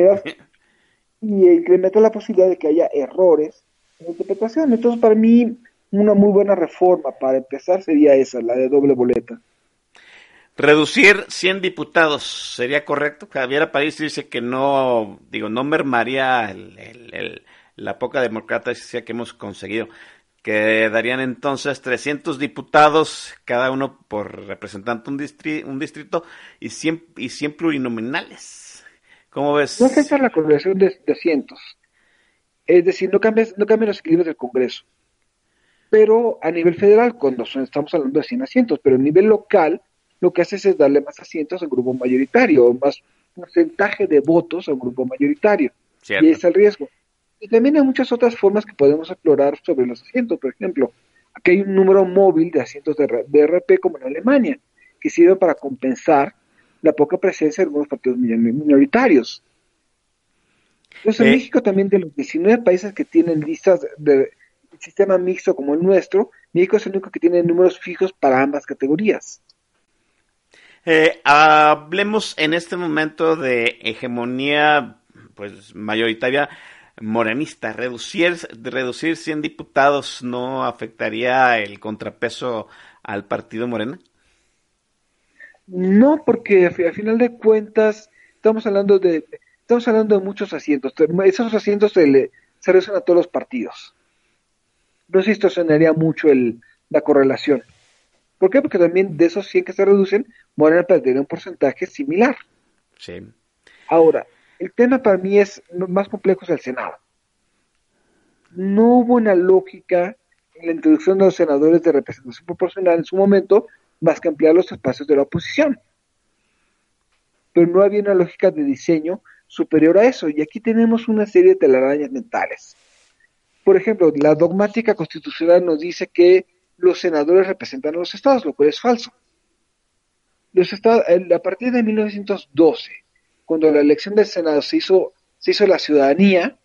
Y, incrementa la posibilidad de que haya errores en la interpretación. Entonces, para mí, una muy buena reforma para empezar sería esa, la de doble boleta.
Reducir 100 diputados, ¿sería correcto? Javier París dice que no, digo, no mermaría la poca democracia que hemos conseguido, que darían entonces 300 diputados, cada uno por representante un, un distrito, y 100, y 100 plurinominales. ¿Cómo ves?
No es la correlación de, asientos. Es decir, no cambias, no cambian los equilibrios del Congreso. Pero a nivel federal, cuando estamos hablando de 100 asientos, pero a nivel local, lo que haces es darle más asientos al grupo mayoritario, más porcentaje de votos al grupo mayoritario. Y ese es el riesgo. Y también hay muchas otras formas que podemos explorar sobre los asientos. Por ejemplo, aquí hay un número móvil de asientos de, de RP como en Alemania, que sirve para compensar la poca presencia de algunos partidos minoritarios. Entonces, en eh. México también de los 19 países que tienen listas de, sistema mixto como el nuestro, México es el único que tiene números fijos para ambas categorías.
Eh, hablemos en este momento de hegemonía pues mayoritaria morenista. ¿Reducir, reducir 100 diputados no afectaría el contrapeso al partido Morena?
No, porque a final de cuentas estamos hablando de estamos hablando de muchos asientos. Esos asientos se, le, se reducen a todos los partidos. No se distorsionaría mucho el, la correlación. ¿Por qué? Porque también de esos 100 que se reducen, Morena perdería un porcentaje similar.
Sí.
Ahora, el tema para mí es más complejo es el Senado. No hubo una lógica en la introducción de los senadores de representación proporcional en su momento, más que ampliar los espacios de la oposición. Pero no había una lógica de diseño superior a eso, y aquí tenemos una serie de telarañas mentales. Por ejemplo, la dogmática constitucional nos dice que los senadores representan a los estados, lo cual es falso. Los estados, a partir de 1912, cuando la elección del Senado se hizo, se hizo la ciudadanía,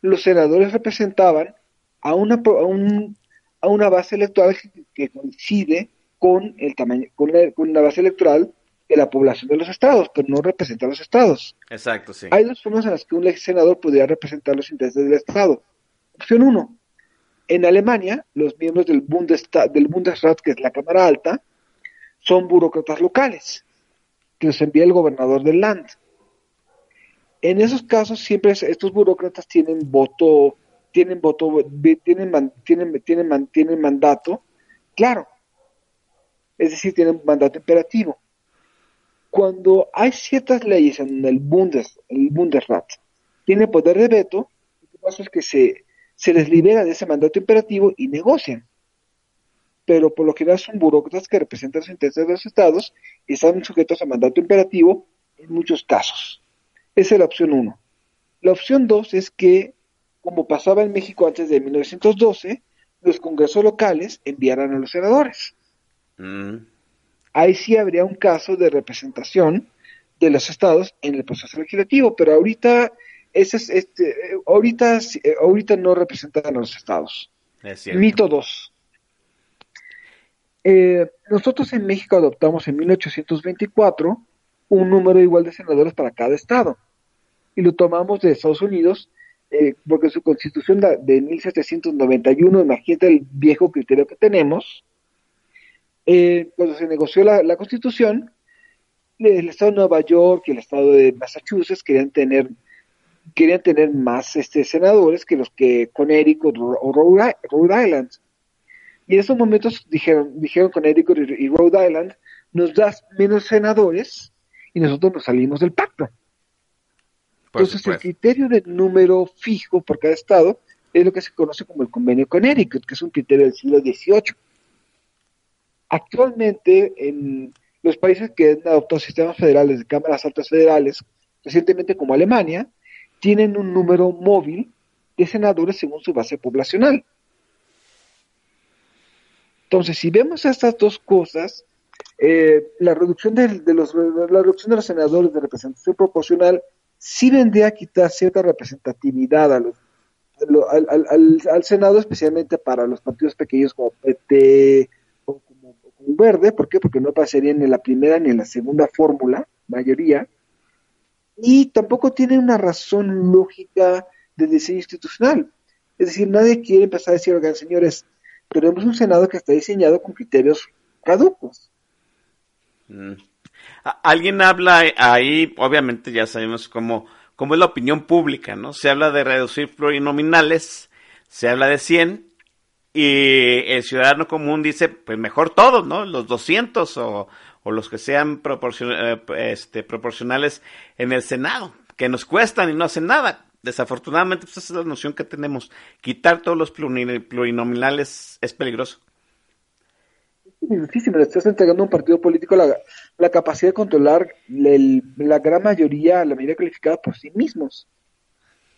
los senadores representaban a una, a, un, a una base electoral que, coincide con el tamaño, con, la, base electoral de la población de los estados, pero no representa a los estados.
Exacto, sí.
Hay dos formas en las que un senador podría representar los intereses del estado. Opción uno, en Alemania, los miembros del, Bundestag, del Bundesrat, que es la Cámara Alta, son burócratas locales, que los envía el gobernador del Land. En esos casos, siempre estos burócratas tienen voto, tienen voto, tienen, tienen, tienen, tienen mandato, claro, es decir, tienen mandato imperativo. Cuando hay ciertas leyes en el, Bundes, el Bundesrat, tiene poder de veto, lo que pasa es que se, se les libera de ese mandato imperativo y negocian. Pero por lo general son burócratas que representan los intereses de los estados y están sujetos a mandato imperativo en muchos casos. Esa es la opción uno. La opción dos es que, como pasaba en México antes de 1912, los congresos locales enviaran a los senadores. Mm. Ahí sí habría un caso de representación de los estados en el proceso legislativo, pero ahorita ese es, este, ahorita, eh, ahorita no representan a los estados. Mito 2. Eh, nosotros en México adoptamos en 1824 un número igual de senadores para cada estado. Y lo tomamos de Estados Unidos, eh, porque su constitución de 1791, imagínate el viejo criterio que tenemos, cuando se negoció la, la constitución, el estado de Nueva York y el estado de Massachusetts querían tener querían tener más este, senadores que los que Connecticut o Rhode, Island. Y en esos momentos dijeron, dijeron Connecticut y Rhode Island, nos das menos senadores y nosotros nos salimos del pacto. Entonces el criterio de número fijo por cada estado es lo que se conoce como el convenio Connecticut, que es un criterio del siglo XVIII. Actualmente, en los países que han adoptado sistemas federales de cámaras altas federales, recientemente como Alemania, tienen un número móvil de senadores según su base poblacional. Entonces, si vemos estas dos cosas, eh, la, reducción de, los, la reducción de los senadores de representación proporcional sí vendría a quitar cierta representatividad a al, Senado, especialmente para los partidos pequeños como PT como, Verde. ¿Por qué? Porque no pasarían ni en la primera ni en la segunda fórmula, mayoría y tampoco tiene una razón lógica de diseño institucional. Es decir, nadie quiere empezar a decir, oigan, señores, tenemos un Senado que está diseñado con criterios caducos.
Mm. Alguien habla ahí, obviamente ya sabemos cómo, cómo es la opinión pública, ¿no? Se habla de reducir plurinominales, se habla de 100, y el ciudadano común dice, pues mejor todos, ¿no? Los 200 o, los que sean eh, este, proporcionales en el Senado, que nos cuestan y no hacen nada. Desafortunadamente, pues esa es la noción que tenemos. Quitar todos los plurinominales es peligroso.
Es difícil, le estás entregando a un partido político la, la capacidad de controlar la gran mayoría, la mayoría calificada por sí mismos.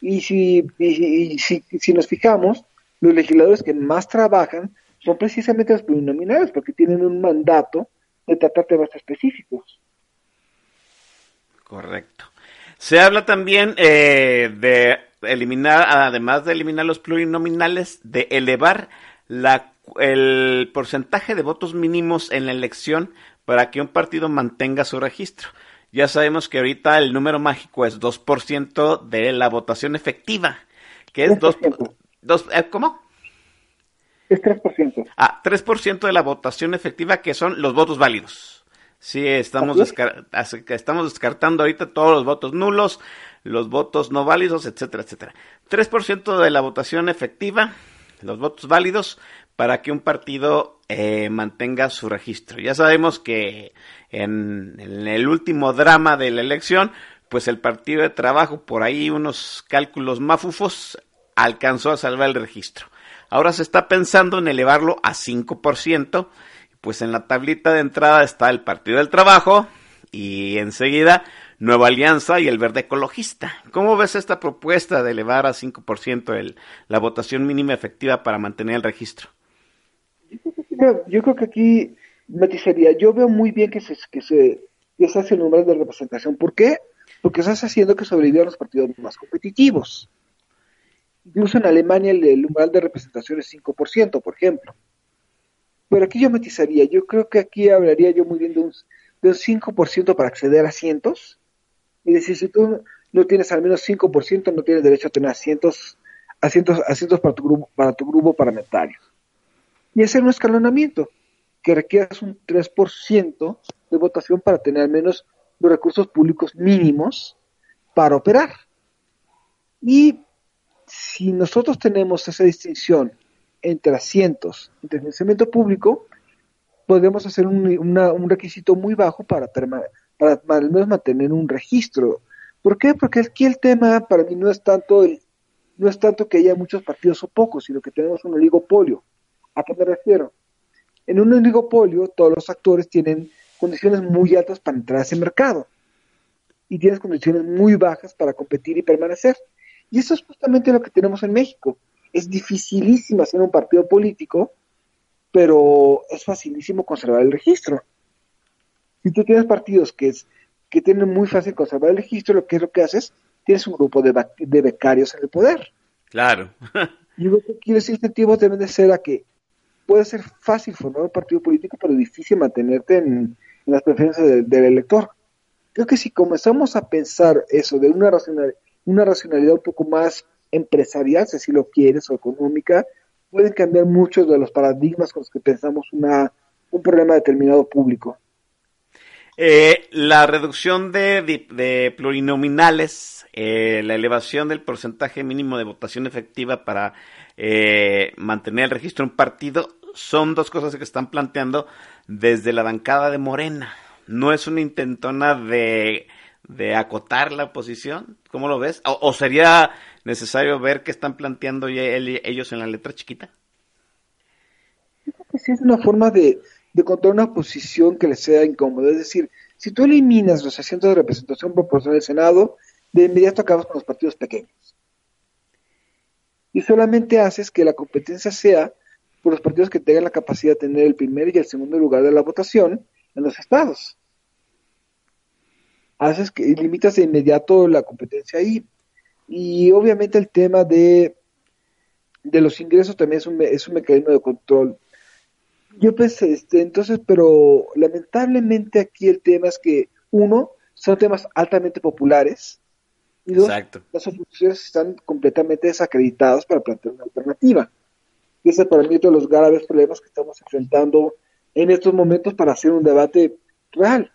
Y si, y, si, si nos fijamos, los legisladores que más trabajan son precisamente los plurinominales, porque tienen un mandato de tratar temas específicos.
Correcto. Se habla también eh, de eliminar, además de eliminar los plurinominales, de elevar la, el porcentaje de votos mínimos en la elección para que un partido mantenga su registro. Ya sabemos que ahorita el número mágico es 2% de la votación efectiva. que es 2, dos, eh, ¿cómo?
Es 3%.
Ah, 3% de la votación efectiva que son los votos válidos. Sí, estamos, descar estamos descartando ahorita todos los votos nulos, los votos no válidos, etcétera, etcétera. 3% de la votación efectiva, los votos válidos, para que un partido eh, mantenga su registro. Ya sabemos que en, en, el último drama de la elección, pues el partido de trabajo, por ahí unos cálculos mafufos, alcanzó a salvar el registro. Ahora se está pensando en elevarlo a 5%, pues en la tablita de entrada está el Partido del Trabajo y enseguida Nueva Alianza y el Verde Ecologista. ¿Cómo ves esta propuesta de elevar a 5% el, la votación mínima efectiva para mantener el registro?
Yo creo que aquí matizaría, yo veo muy bien que se, que hace el número de representación. ¿Por qué? Porque estás haciendo que sobrevivan los partidos más competitivos. Incluso en Alemania el, umbral de representación es 5%, por ejemplo. Pero aquí yo matizaría, yo creo que aquí hablaría yo muy bien de un, de un 5% para acceder a asientos. Es decir, si tú no tienes al menos 5%, no tienes derecho a tener asientos, asientos, asientos para, tu grupo, para tu grupo parlamentario. Y hacer un escalonamiento, que requieras un 3% de votación para tener al menos los recursos públicos mínimos para operar. Y si nosotros tenemos esa distinción entre asientos y financiamiento público, podemos hacer un, una, un requisito muy bajo para, al menos mantener un registro. ¿Por qué? Porque aquí el tema para mí no es tanto el, no es tanto que haya muchos partidos o pocos, sino que tenemos un oligopolio. ¿A qué me refiero? En un oligopolio todos los actores tienen condiciones muy altas para entrar a ese mercado y tienes condiciones muy bajas para competir y permanecer. Y eso es justamente lo que tenemos en México. Es dificilísimo hacer un partido político, pero es facilísimo conservar el registro. Si tú tienes partidos que, es, que tienen muy fácil conservar el registro, lo que es lo que haces, tienes un grupo de, de becarios en el poder.
Claro.
y lo que quiere decir incentivo deben de ser a que puede ser fácil formar un partido político, pero difícil mantenerte en, en las preferencias de, del elector. Creo que si comenzamos a pensar eso de una racionalidad, una racionalidad un poco más empresarial, si lo quieres, o económica, pueden cambiar muchos de los paradigmas con los que pensamos una, un problema determinado público.
Eh, la reducción de, plurinominales, eh, la elevación del porcentaje mínimo de votación efectiva para eh, mantener el registro de un partido, son dos cosas que están planteando desde la bancada de Morena. No es una intentona de de acotar la oposición? ¿Cómo lo ves? ¿O, sería necesario ver qué están planteando ellos en la letra chiquita?
Yo creo que sí es una forma de, de controlar una oposición que les sea incómoda. Es decir, si tú eliminas los asientos de representación proporcional del Senado, de inmediato acabas con los partidos pequeños. Y solamente haces que la competencia sea por los partidos que tengan la capacidad de tener el primer y el segundo lugar de la votación en los estados haces que limitas de inmediato la competencia ahí. Y obviamente el tema de, de los ingresos también es un, es un mecanismo de control. Yo pensé, este, entonces, pero lamentablemente aquí el tema es que, uno, son temas altamente populares, y dos,
Exacto.
las oposiciones están completamente desacreditadas para plantear una alternativa. Y ese para mí es uno de los graves problemas que estamos enfrentando en estos momentos para hacer un debate real.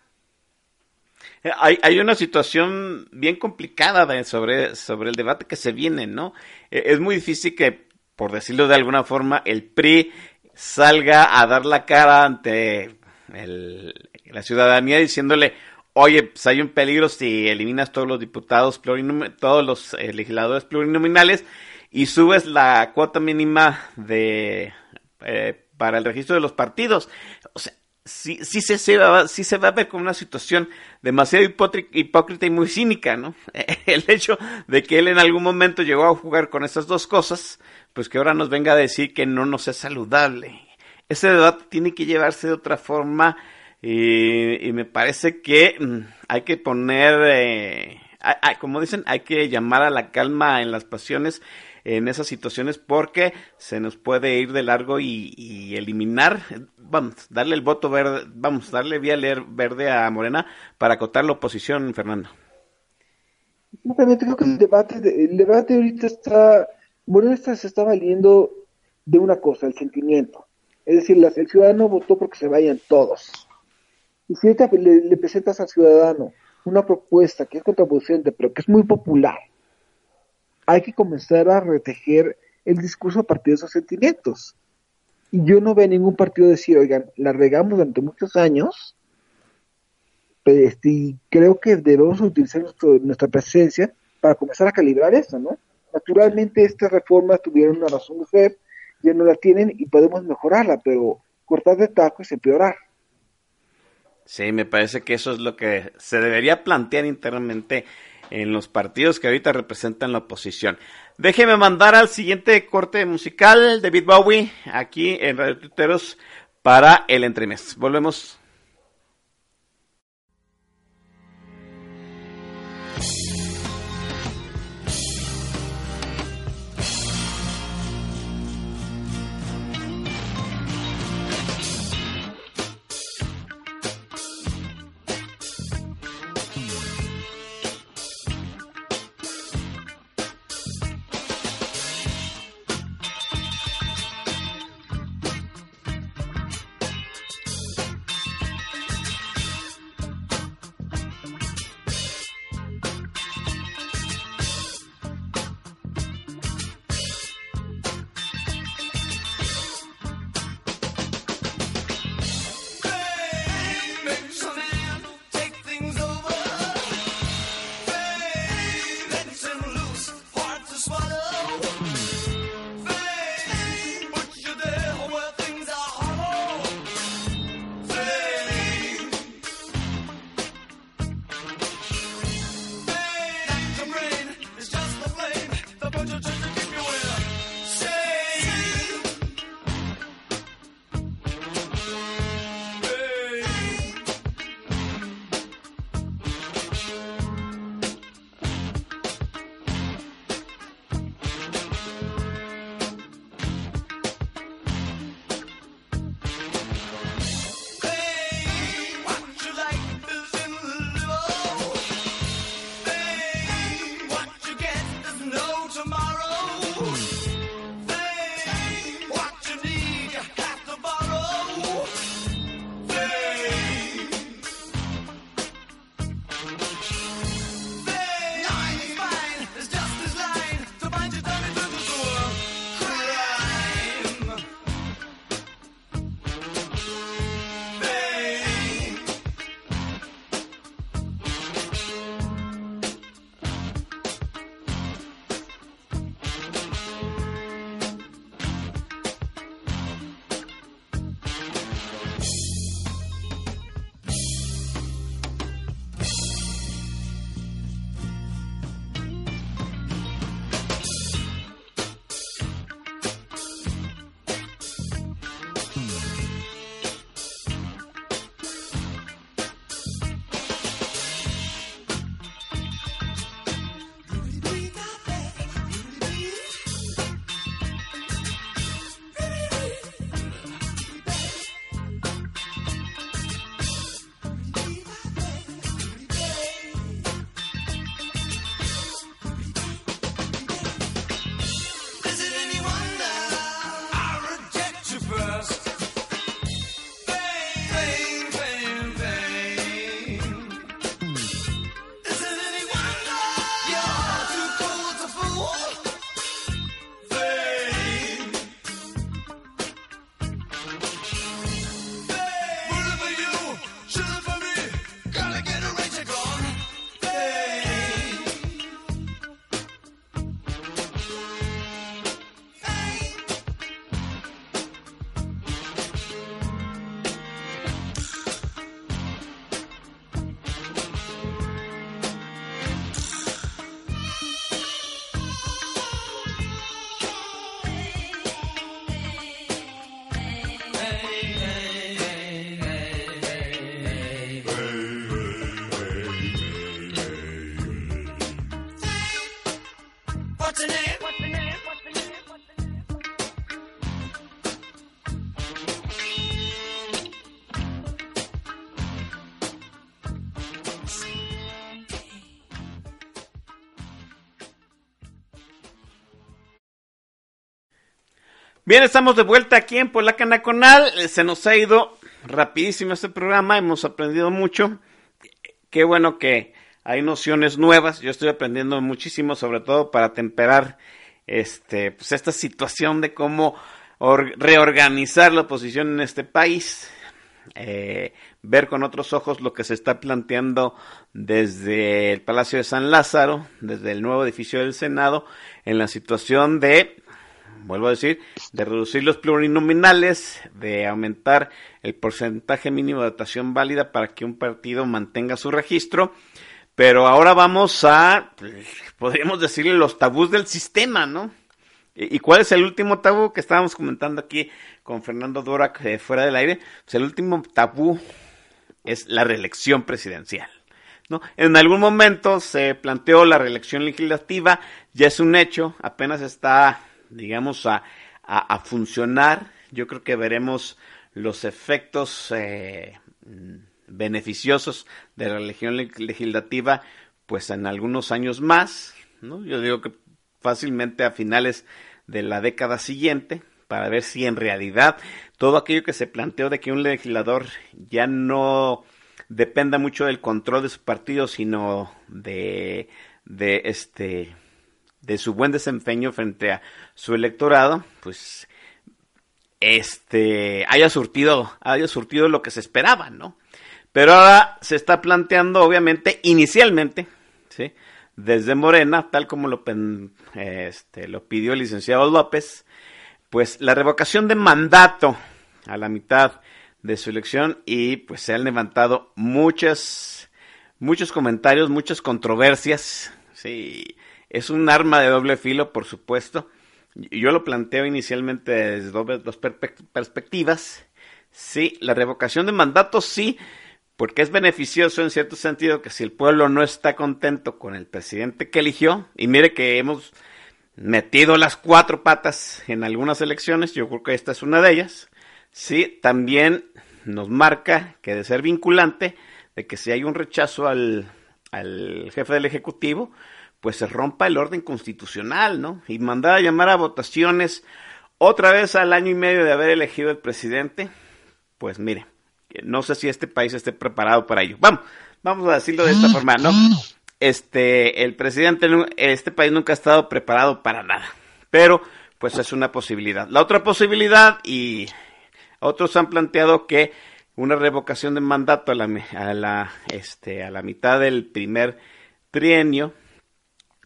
Hay, hay, una situación bien complicada de, sobre, sobre el debate que se viene, ¿no? Es muy difícil que, por decirlo de alguna forma, el PRI salga a dar la cara ante el, la ciudadanía diciéndole, oye, pues hay un peligro si eliminas todos los diputados, todos los eh, legisladores plurinominales y subes la cuota mínima de eh, para el registro de los partidos. Sí, sí, se, va, se va a ver como una situación demasiado hipócrita y muy cínica, ¿no? El hecho de que él en algún momento llegó a jugar con esas dos cosas, pues que ahora nos venga a decir que no nos es saludable. Ese debate tiene que llevarse de otra forma y, y me parece que mm, hay que poner, eh, como dicen, hay que llamar a la calma en las pasiones en esas situaciones porque se nos puede ir de largo y eliminar, vamos, darle el voto verde, vamos, darle vía leer verde a Morena para acotar la oposición, Fernando.
Simplemente creo que el debate, el debate ahorita está esta se está valiendo de una cosa, el sentimiento. Es decir, el ciudadano votó porque se vayan todos. Y si ahorita le, presentas al ciudadano una propuesta que es contraproducente, pero que es muy popular, hay que comenzar a retejer el discurso a partir de esos sentimientos. Y yo no veo ningún partido decir, oigan, la regamos durante muchos años, este, y creo que debemos utilizar nuestra presencia para comenzar a calibrar eso, ¿no? Naturalmente estas reformas tuvieron una razón de ser, ya no la tienen y podemos mejorarla, pero cortar de taco es empeorar.
Sí, me parece que eso es lo que se debería plantear internamente en los partidos que ahorita representan la oposición. Déjeme mandar al siguiente corte musical, David Bowie, aquí en Radio Tuteros para el entremés. Volvemos. Bien, estamos de vuelta aquí en Polaca Nacional. Se nos ha ido rapidísimo este programa, hemos aprendido mucho. Qué bueno que hay nociones nuevas. Yo estoy aprendiendo muchísimo, sobre todo para temperar este, pues esta situación de cómo reorganizar la oposición en este país. Eh, ver con otros ojos lo que se está planteando desde el Palacio de San Lázaro, desde el nuevo edificio del Senado, en la situación de vuelvo a decir, de reducir los plurinominales, de aumentar el porcentaje mínimo de votación válida para que un partido mantenga su registro. Pero ahora vamos a, podríamos decirle, los tabús del sistema, ¿no? ¿Y cuál es el último tabú que estábamos comentando aquí con Fernando Dora eh, fuera del aire? Pues el último tabú es la reelección presidencial. ¿no? En algún momento se planteó la reelección legislativa, ya es un hecho, apenas está digamos, a, a, funcionar. Yo creo que veremos los efectos eh, beneficiosos de la legión legislativa pues en algunos años más, ¿no? Yo digo que fácilmente a finales de la década siguiente para ver si en realidad todo aquello que se planteó de que un legislador ya no dependa mucho del control de su partido, sino de, de este de su buen desempeño frente a su electorado, pues este haya surtido, haya surtido lo que se esperaba, ¿no? Pero ahora se está planteando, obviamente, inicialmente, ¿sí? desde Morena, tal como lo, este, lo pidió el licenciado López, pues la revocación de mandato a la mitad de su elección y pues se han levantado muchas, muchos comentarios, muchas controversias, sí, es un arma de doble filo, por supuesto. Yo lo planteo inicialmente desde dos perspectivas. Sí, la revocación de mandato sí, porque es beneficioso en cierto sentido que si el pueblo no está contento con el presidente que eligió, y mire que hemos metido las cuatro patas en algunas elecciones, yo creo que esta es una de ellas, sí, también nos marca que de ser vinculante, de que si hay un rechazo al, al jefe del Ejecutivo, pues se rompa el orden constitucional, ¿no? Y mandar a llamar a votaciones otra vez al año y medio de haber elegido el presidente, pues mire, no sé si este país esté preparado para ello. Vamos, vamos a decirlo de esta forma, ¿no? Este, el presidente, este país nunca ha estado preparado para nada, pero pues es una posibilidad. La otra posibilidad, y otros han planteado que una revocación de mandato a la, a la, este, a la mitad del primer trienio,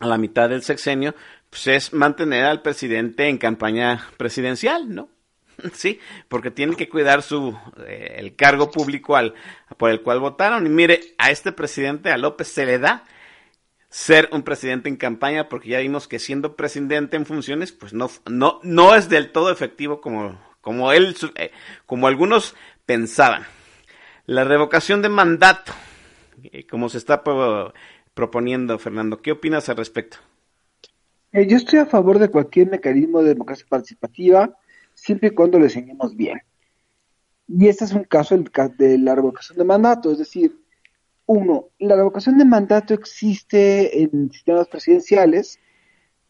a la mitad del sexenio, pues es mantener al presidente en campaña presidencial, ¿no? Sí, porque tiene que cuidar su eh, el cargo público al, por el cual votaron. Y mire, a este presidente, a López, se le da ser un presidente en campaña, porque ya vimos que siendo presidente en funciones, pues no, no, no es del todo efectivo como, como él, eh, como algunos pensaban. La revocación de mandato, eh, como se está proponiendo, Fernando. ¿Qué opinas al respecto?
Eh, yo estoy a favor de cualquier mecanismo de democracia participativa, siempre y cuando le enseñemos bien. Y este es un caso de la revocación de mandato, es decir, uno, la revocación de mandato existe en sistemas presidenciales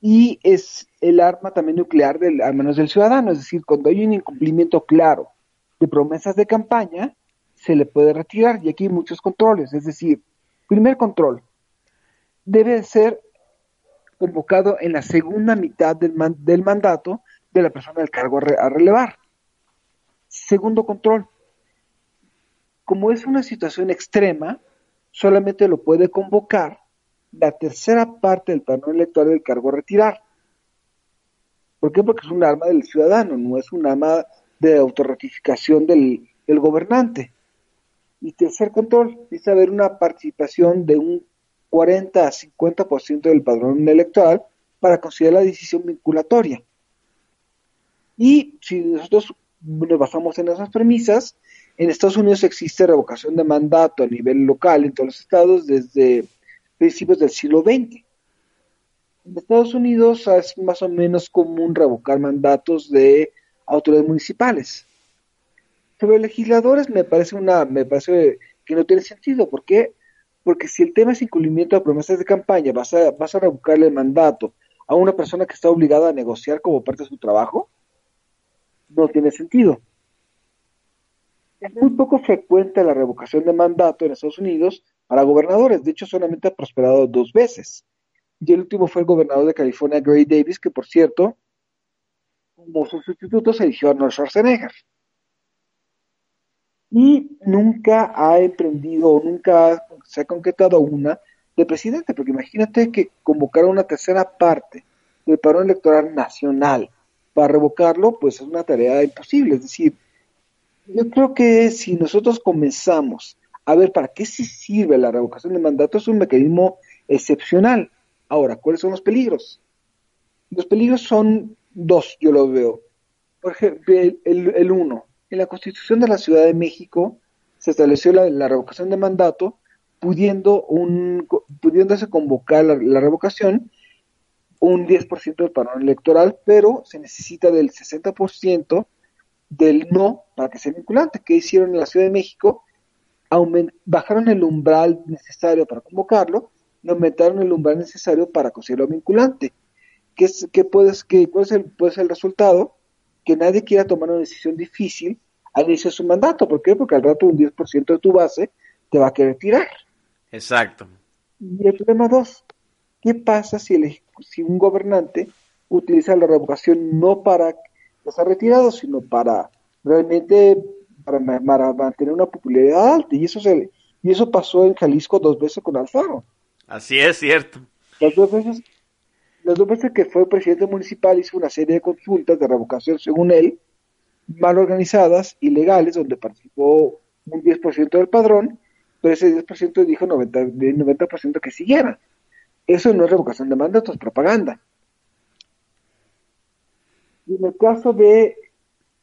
y es el arma también nuclear del, al menos del ciudadano, es decir, cuando hay un incumplimiento claro de promesas de campaña, se le puede retirar y aquí hay muchos controles, es decir, primer control, debe ser convocado en la segunda mitad del, del mandato de la persona del cargo a, relevar. Segundo control. Como es una situación extrema, solamente lo puede convocar la tercera parte del panel electoral del cargo a retirar. ¿Por qué? Porque es un arma del ciudadano, no es un arma de autorratificación del, del gobernante. Y tercer control, dice haber una participación de un 40 a 50% del padrón electoral para considerar la decisión vinculatoria. Y si nosotros nos basamos en esas premisas, en Estados Unidos existe revocación de mandato a nivel local en todos los estados desde principios del siglo XX. En Estados Unidos es más o menos común revocar mandatos de autoridades municipales. Sobre legisladores me parece una, me parece que no tiene sentido, porque porque si el tema es incumplimiento de promesas de campaña, vas a, vas a revocarle el mandato a una persona que está obligada a negociar como parte de su trabajo. no tiene sentido. Es muy poco frecuente la revocación de mandato en Estados Unidos para gobernadores. De hecho, solamente ha prosperado dos veces. Y el último fue el gobernador de California, Gray Davis, que por cierto, como su sustituto se eligió a Arnold Schwarzenegger. Y nunca ha emprendido o nunca se ha concretado una de presidente, porque imagínate que convocar una tercera parte del padrón electoral nacional para revocarlo, pues es una tarea imposible. Es decir, yo creo que si nosotros comenzamos a ver para qué se sirve la revocación de mandato, es un mecanismo excepcional. Ahora, ¿cuáles son los peligros? Los peligros son dos, yo los veo. Por ejemplo, el, uno, en la Constitución de la Ciudad de México se estableció la, revocación de mandato, pudiendo un, pudiéndose convocar la, revocación un 10% del padrón electoral, pero se necesita del 60% del no para que sea vinculante. ¿Qué hicieron en la Ciudad de México? bajaron el umbral necesario para convocarlo y aumentaron el umbral necesario para considerarlo vinculante. ¿Qué, es, qué puedes, qué, ¿Cuál es el, puede ser el resultado? Que nadie quiera tomar una decisión difícil al inicio de su mandato. ¿Por qué? Porque al rato un 10% de tu base te va a querer tirar.
Exacto.
Y el problema dos, ¿qué pasa si, el, si un gobernante utiliza la revocación no para estar retirado, sino para realmente para, mantener una popularidad alta? Y eso, se, y eso pasó en Jalisco dos veces con Alfaro.
Así es, cierto.
Las dos veces las dos veces que fue presidente municipal hizo una serie de consultas de revocación, según él, mal organizadas, ilegales, donde participó un 10% del padrón, pero ese 10% dijo 90, 90% que siguiera. Eso no es revocación de mandato, es propaganda. Y en el caso de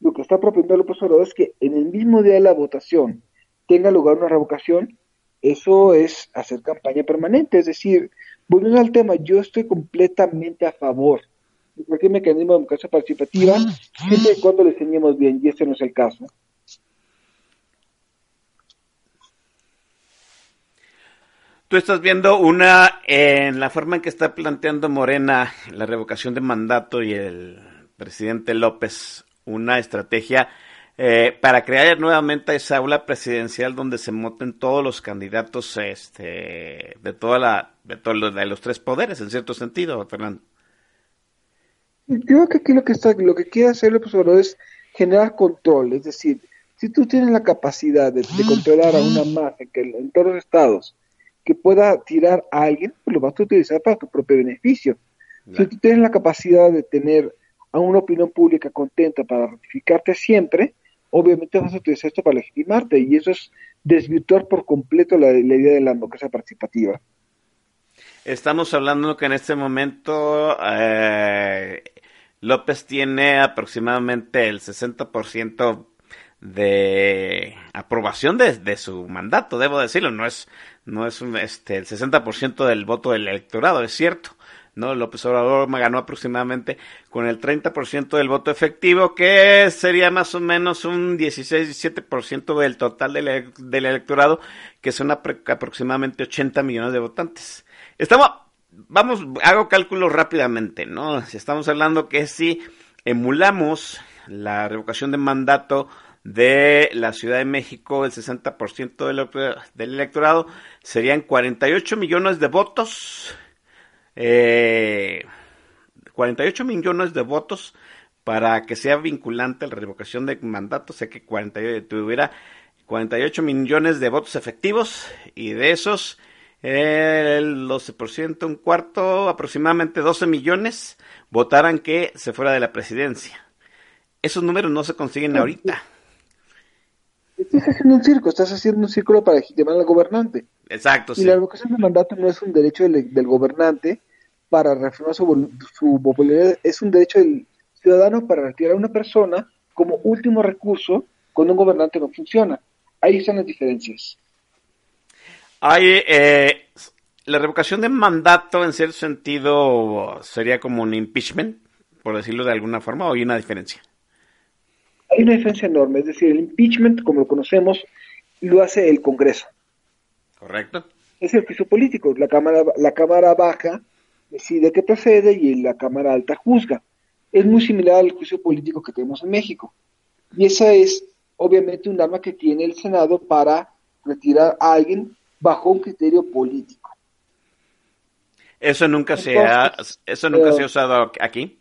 lo que está proponiendo López Obrador es que en el mismo día de la votación tenga lugar una revocación, eso es hacer campaña permanente, es decir, Volviendo al tema, yo estoy completamente a favor de cualquier mecanismo de democracia participativa, siempre y cuando le enseñemos bien, y ese no es el caso.
Tú estás viendo una, en la forma en que está planteando Morena la revocación de mandato y el presidente López, una estrategia eh, para crear nuevamente esa aula presidencial donde se moten todos los candidatos este, de toda la de, todos de los tres poderes, en cierto sentido, Fernando.
Creo que aquí lo que está, lo que quiere hacer el profesor es generar control, es decir, si tú tienes la capacidad de, controlar a una masa en, todos los estados que pueda tirar a alguien, pues lo vas a utilizar para tu propio beneficio. Si tú tienes la capacidad de tener a una opinión pública contenta para ratificarte siempre, obviamente vas a utilizar esto para legitimarte y eso es desvirtuar por completo la, idea de la democracia participativa.
Estamos hablando que en este momento eh, López tiene aproximadamente el 60% de aprobación de, su mandato, debo decirlo, no es, no es este, el 60% del voto del electorado, es cierto, ¿no? López Obrador ganó aproximadamente con el 30% del voto efectivo, que sería más o menos un 16-17% del total del, electorado, que son aproximadamente 80 millones de votantes. Estamos, vamos, hago cálculos rápidamente, ¿no? Estamos hablando que si emulamos la revocación de mandato de la Ciudad de México, el 60% del, del electorado, serían 48 millones de votos eh, 48 millones de votos para que sea vinculante la revocación de mandato, sé que 48, tuviera 48 millones de votos efectivos y de esos el 12%, un cuarto, aproximadamente 12 millones votaran que se fuera de la presidencia. Esos números no se consiguen ahorita.
Estás haciendo un circo, estás haciendo un círculo para legitimar al gobernante.
Exacto,
y la revocación de mandato no es un derecho del, gobernante para reafirmar su, su, popularidad, es un derecho del ciudadano para retirar a una persona como último recurso cuando un gobernante no funciona. Ahí están las diferencias.
Hay, eh, la revocación de mandato, en cierto sentido, sería como un impeachment, por decirlo de alguna forma, o hay una diferencia.
Hay una diferencia enorme, es decir, el impeachment, como lo conocemos, lo hace el Congreso.
Correcto.
Es el juicio político. La Cámara, la cámara Baja decide que procede y la Cámara Alta juzga. es muy similar al juicio político que tenemos en México. Y esa es obviamente un arma que tiene el Senado para retirar a alguien bajo un criterio político.
Eso nunca se ha, eso nunca se ha usado aquí.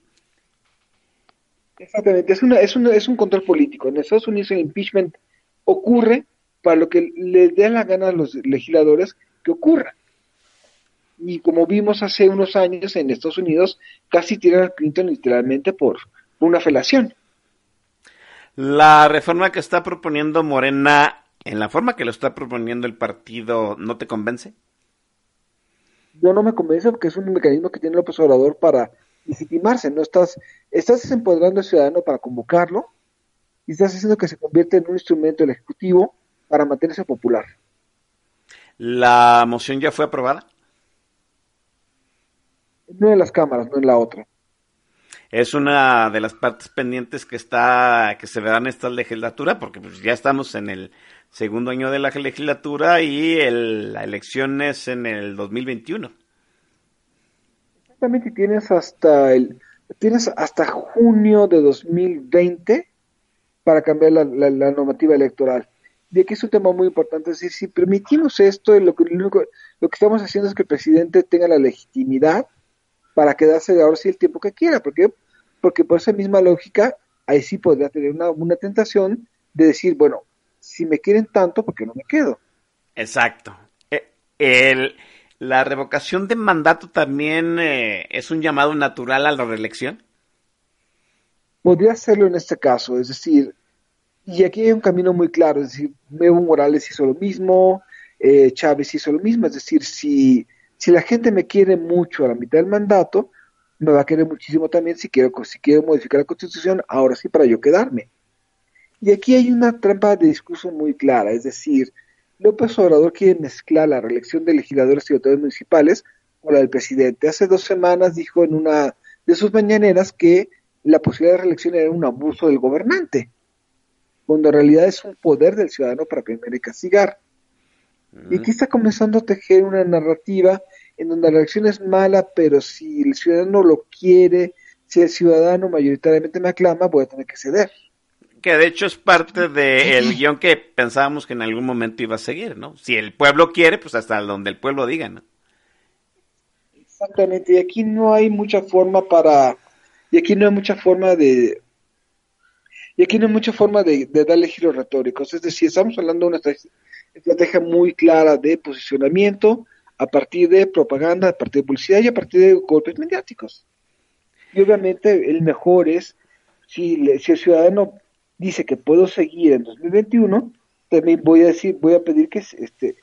Exactamente, es, una, es, una, es un control político. En Estados Unidos el impeachment ocurre para lo que les dé la gana a los legisladores que ocurra. Y como vimos hace unos años en Estados Unidos, casi tiran al Clinton literalmente por una felación.
La reforma que está proponiendo Morena, en la forma que lo está proponiendo el partido, ¿no te convence?
Yo no me convence porque es un mecanismo que tiene el Obrador para legitimarse, no estás, estás empoderando al ciudadano para convocarlo y estás haciendo que se convierta en un instrumento del Ejecutivo para mantenerse popular.
¿La moción ya fue aprobada?
En una de las cámaras, no en la otra.
Es una de las partes pendientes que está, que se verán en esta legislatura, porque pues ya estamos en el segundo año de la legislatura y el, la elección es en el 2021
exactamente tienes hasta el tienes hasta junio de 2020 para cambiar la, normativa electoral. Y aquí es un tema muy importante, es decir, si permitimos esto, lo que, lo, que estamos haciendo es que el presidente tenga la legitimidad para quedarse ahora sí el tiempo que quiera, porque porque por esa misma lógica, ahí sí podría tener una, una tentación de decir, bueno, si me quieren tanto, ¿por qué no me quedo?
Exacto. Eh, el, ¿La revocación de mandato también eh, es un llamado natural a la reelección?
Podría serlo en este caso, es decir, y aquí hay un camino muy claro, es decir, Evo Morales hizo lo mismo, eh, Chávez hizo lo mismo, es decir, si, si la gente me quiere mucho a la mitad del mandato, me va a querer muchísimo también si quiero, si quiero modificar la constitución, ahora sí para yo quedarme. Y aquí hay una trampa de discurso muy clara, es decir, López Obrador quiere mezclar la reelección de legisladores y autoridades municipales con la del presidente. Hace dos semanas dijo en una de sus mañaneras que la posibilidad de reelección era un abuso del gobernante, cuando en realidad es un poder del ciudadano para premiar y castigar. Y aquí está comenzando a tejer una narrativa en donde la reelección es mala, pero si el ciudadano lo quiere, si el ciudadano mayoritariamente me aclama, voy a tener que ceder
que de hecho es parte del guion que pensábamos que en algún momento iba a seguir, ¿no? Si el pueblo quiere, pues hasta donde el pueblo diga, ¿no?
Exactamente, y aquí no hay mucha forma para, y aquí no hay mucha forma de, y aquí no hay mucha forma de, darle giros retóricos, es decir, estamos hablando de una estrategia muy clara de posicionamiento a partir de propaganda, a partir de publicidad y a partir de golpes mediáticos. Y obviamente el mejor es si, si el ciudadano dice que puedo seguir en 2021, también voy a decir, voy a pedir que este,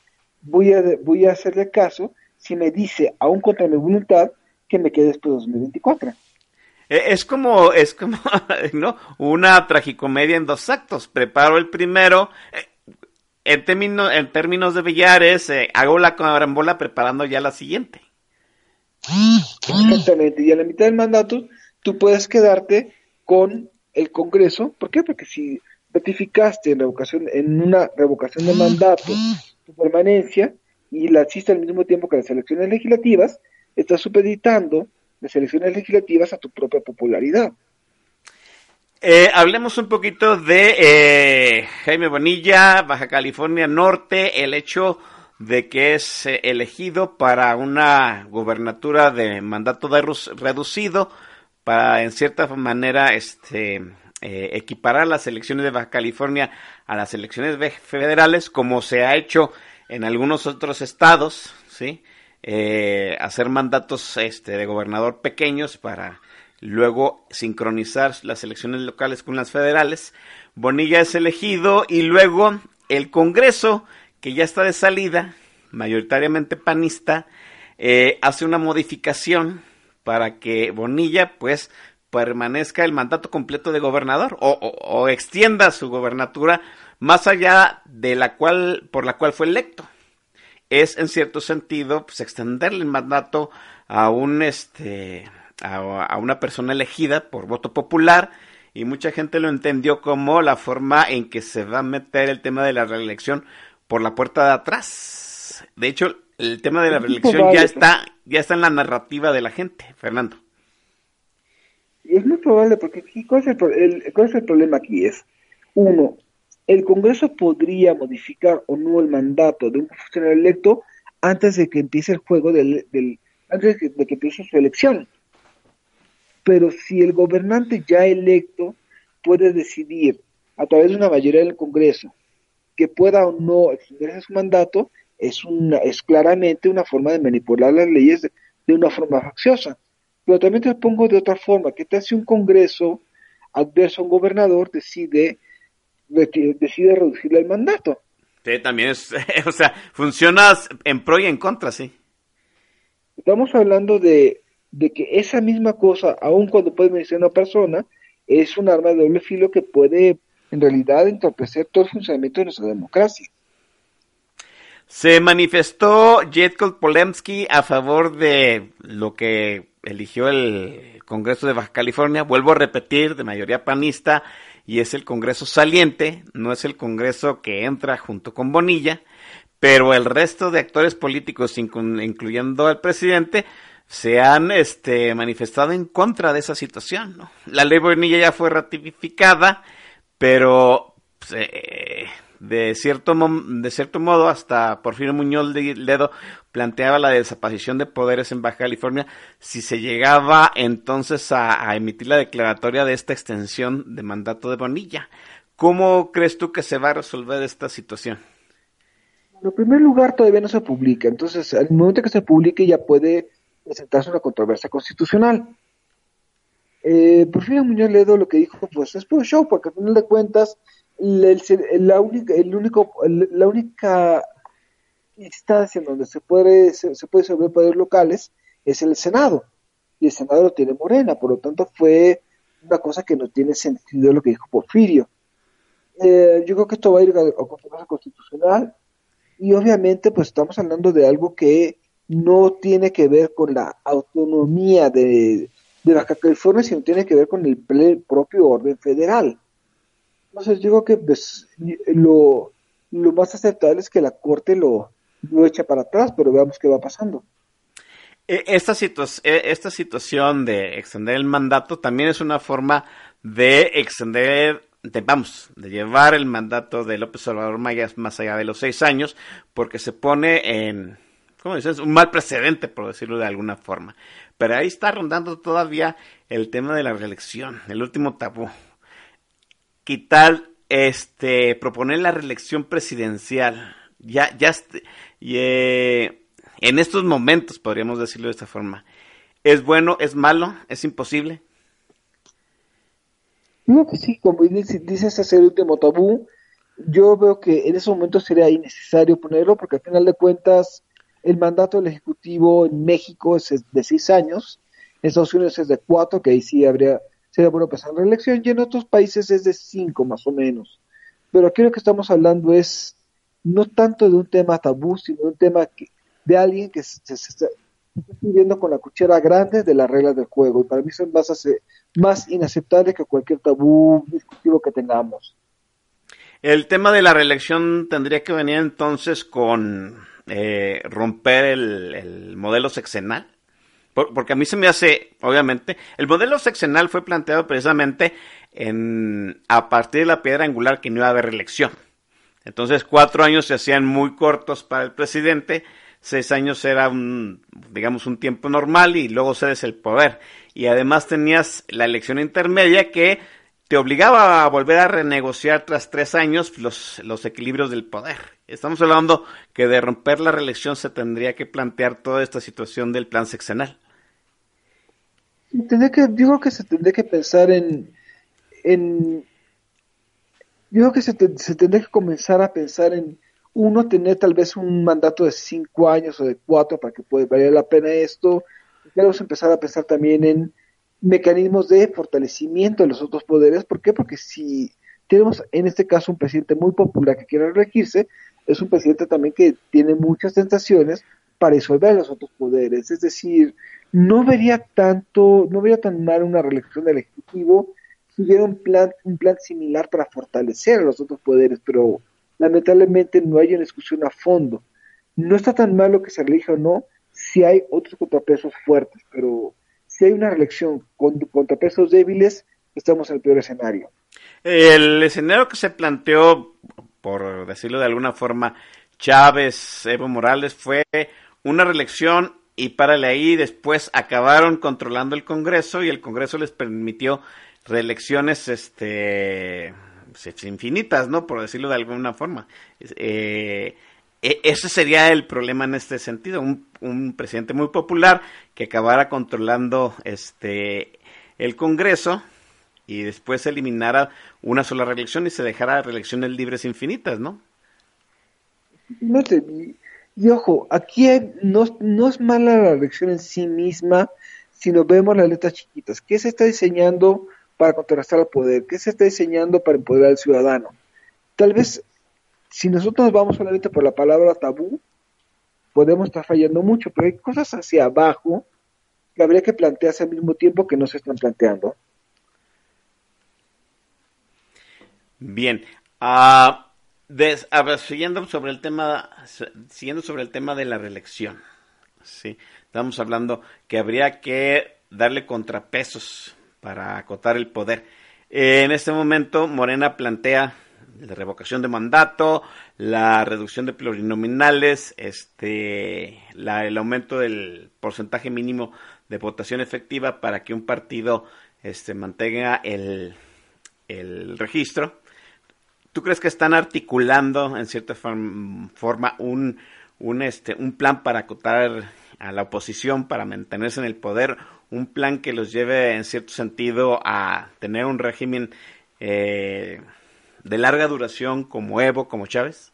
voy a, voy a hacerle caso si me dice, aún contra mi voluntad, que me quede después de 2024.
Eh, es como, es como, ¿no? Una tragicomedia en dos actos. Preparo el primero, eh, en, términos, en términos de billares, eh, hago la carambola preparando ya la siguiente.
Exactamente, y a la mitad del mandato tú puedes quedarte con el Congreso. ¿Por qué? Porque si ratificaste en, revocación, en una revocación de mandato tu permanencia y la hiciste al mismo tiempo que las elecciones legislativas, estás supeditando las elecciones legislativas a tu propia popularidad.
Eh, hablemos un poquito de eh, Jaime Bonilla, Baja California Norte, el hecho de que es eh, elegido para una gubernatura de mandato de reducido para en cierta manera este eh, equiparar las elecciones de Baja California a las elecciones federales como se ha hecho en algunos otros estados, ¿sí? Eh, hacer mandatos este, de gobernador pequeños para luego sincronizar las elecciones locales con las federales. Bonilla es elegido y luego el Congreso, que ya está de salida, mayoritariamente panista, eh, hace una modificación para que Bonilla pues permanezca el mandato completo de gobernador o, extienda su gobernatura más allá de la cual por la cual fue electo es en cierto sentido pues extenderle el mandato a un este a, una persona elegida por voto popular y mucha gente lo entendió como la forma en que se va a meter el tema de la reelección por la puerta de atrás de hecho el tema de la reelección ya está, ya está en la narrativa de la gente, Fernando.
Y es muy probable porque ¿cuál, es el, ¿cuál es el problema aquí? Es, uno, el Congreso podría modificar o no el mandato de un funcionario electo antes de que empiece el juego del, del antes de que empiece su elección. Pero si el gobernante ya electo puede decidir a través de una mayoría del Congreso que pueda o no extenderse su mandato, es, una, es claramente una forma de manipular las leyes de, una forma facciosa. Pero también te pongo de otra forma, que te hace un Congreso adverso a un gobernador decide, decide reducirle el mandato.
Sí, también es, o sea, funciona en pro y en contra, sí.
Estamos hablando de, de que esa misma cosa, aun cuando puede vencer una persona, es un arma de doble filo que puede en realidad entorpecer todo el funcionamiento de nuestra democracia.
Se manifestó Jetkol Polemski a favor de lo que eligió el Congreso de Baja California. Vuelvo a repetir, de mayoría panista, y es el Congreso saliente, no es el Congreso que entra junto con Bonilla, pero el resto de actores políticos, incluyendo al presidente, se han este, manifestado en contra de esa situación. La ley Bonilla ya fue ratificada, pero pues, eh, de, cierto de cierto modo hasta Porfirio Muñoz Ledo planteaba la desaparición de poderes en Baja California si se llegaba entonces a, emitir la declaratoria de esta extensión de mandato de Bonilla. ¿Cómo crees tú que se va a resolver esta situación?
En primer lugar, todavía no se publica. Entonces, al momento que se publique, ya puede presentarse una controversia constitucional. Eh, Porfirio Muñoz Ledo lo que dijo, pues es puro show, porque al final de cuentas, la única, instancia en donde se puede, se, puede sobre poderes locales es el Senado, y el Senado lo tiene Morena, por lo tanto fue una cosa que no tiene sentido lo que dijo Porfirio. Eh, yo creo que esto va a ir a controversia constitucional, y obviamente pues estamos hablando de algo que no tiene que ver con la autonomía de, de Baja California, sino tiene que ver con el, propio orden federal. Entonces creo que pues, lo, lo más aceptable es que la Corte lo, lo eche para atrás, pero veamos qué va pasando.
E, esta, e, esta situación de extender el mandato también es una forma de extender vamos, de llevar el mandato de López Obrador Mayas más allá de los seis años, porque se pone en, ¿cómo dices? Un mal precedente, por decirlo de alguna forma. Pero ahí está rondando todavía el tema de la reelección, el último tabú. Quitar, este, proponer la reelección presidencial. Ya, ya, y, eh, en estos momentos, podríamos decirlo de esta forma. ¿Es bueno, es malo, es imposible?
Digo que sí, como dices, hacer el último tabú, yo veo que en ese momento sería innecesario ponerlo porque al final de cuentas el mandato del Ejecutivo en México es de seis años, en Estados Unidos es de cuatro, que ahí sí habría, sería bueno pasar la elección, y en otros países es de cinco más o menos. Pero aquí lo que estamos hablando es no tanto de un tema tabú, sino de un tema de alguien que se, está viviendo con la cuchara grande de las reglas del juego. Y para mí son más, más inaceptables que cualquier tabú discutivo que tengamos.
El tema de la reelección tendría que venir entonces con eh, romper el, modelo sexenal. porque a mí se me hace, obviamente, el modelo sexenal fue planteado precisamente en, a partir de la piedra angular que no iba a haber reelección. Entonces, cuatro años se hacían muy cortos para el presidente, seis años era un, digamos, un tiempo normal y luego cedes el poder. Y además tenías la elección intermedia que te obligaba a volver a renegociar tras tres años los, los equilibrios del poder. Estamos hablando que de romper la reelección se tendría que plantear toda esta situación del plan sexenal.
que, digo que se tendría que pensar en, en digo que se, se tendría que comenzar a pensar en uno tener tal vez un mandato de cinco años o de cuatro para que pueda valer la pena esto. Debemos empezar a pensar también en mecanismos de fortalecimiento de los otros poderes. ¿Por qué? Porque si tenemos en este caso un presidente muy popular que quiere reelegirse, es un presidente también que tiene muchas tentaciones para disolver los otros poderes. Es decir, no vería tanto, no vería tan mal una reelección del Ejecutivo si hubiera un plan, un plan similar para fortalecer a los otros poderes, pero lamentablemente no hay una discusión a fondo. No está tan malo que se reelija o no si hay otros contrapesos fuertes, pero si hay una reelección con contrapesos débiles, estamos en el peor escenario.
El escenario que se planteó, por decirlo de alguna forma, Chávez, Evo Morales, fue una reelección y párale ahí, después acabaron controlando el Congreso y el Congreso les permitió reelecciones este pues, infinitas, ¿no? Por decirlo de alguna forma. Eh, e, ese sería el problema en este sentido, un, un, presidente muy popular que acabara controlando este el Congreso y después eliminara una sola reelección y se dejara reelecciones libres infinitas, ¿no?
No y ojo, aquí no, no es mala la elección en sí misma, sino vemos las letras chiquitas. ¿Qué se está diseñando para contrastar al poder? ¿Qué se está diseñando para empoderar al ciudadano? Tal vez, si nosotros vamos solamente por la palabra tabú, podemos estar fallando mucho, pero hay cosas hacia abajo que habría que plantearse al mismo tiempo que no se están planteando.
Bien. Uh, siguiendo sobre el tema, siguiendo sobre el tema de la reelección, sí, estamos hablando que habría que darle contrapesos para acotar el poder. en este momento, Morena plantea la revocación de mandato, la reducción de plurinominales, este, la, el aumento del porcentaje mínimo de votación efectiva para que un partido este, mantenga el, el registro ¿Tú crees que están articulando en cierta forma un, un, este, un plan para acotar a la oposición, para mantenerse en el poder, un plan que los lleve en cierto sentido a tener un régimen eh, de larga duración como Evo, como Chávez?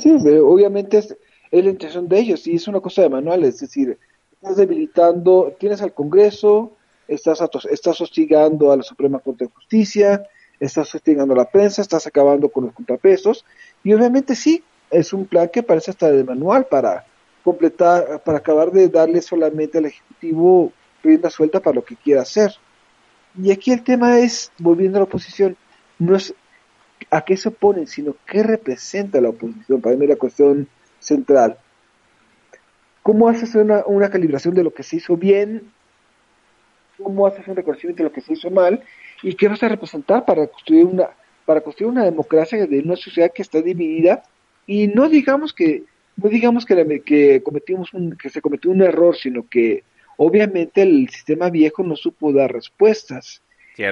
Sí, obviamente es, es, la intención de ellos y es una cosa de manual, es decir, estás debilitando, tienes al Congreso, estás, estás hostigando a la Suprema Corte de Justicia, estás sosteniendo la prensa, estás acabando con los contrapesos, y obviamente sí, es un plan que parece hasta de manual para completar, para acabar de darle solamente al Ejecutivo rienda suelta para lo que quiera hacer. Y aquí el tema es, volviendo a la oposición, no es a qué se oponen, sino qué representa la oposición, para mí la cuestión central. ¿Cómo haces una, una calibración de lo que se hizo bien? ¿Cómo haces un reconocimiento de lo que se hizo mal? Y qué vas a representar para construir una para construir una democracia de una sociedad que está dividida y no digamos que no digamos que, que cometimos un, que se cometió un error sino que obviamente el sistema viejo no supo dar respuestas.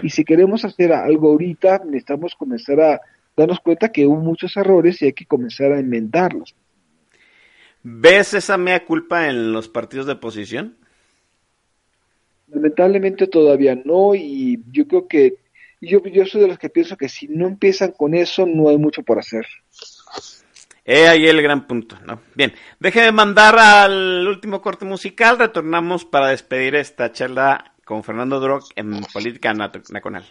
Y si queremos hacer algo ahorita necesitamos comenzar a darnos cuenta que hubo muchos errores y hay que comenzar a enmendarlos.
¿Ves esa mea culpa en los partidos de oposición?
Lamentablemente todavía no y yo creo que yo, yo soy de los que pienso que si no empiezan con eso no hay mucho por hacer.
He ahí el gran punto, ¿no? Bien, déjeme mandar al último corte musical, retornamos para despedir esta charla con Fernando Drock en Política Nacional.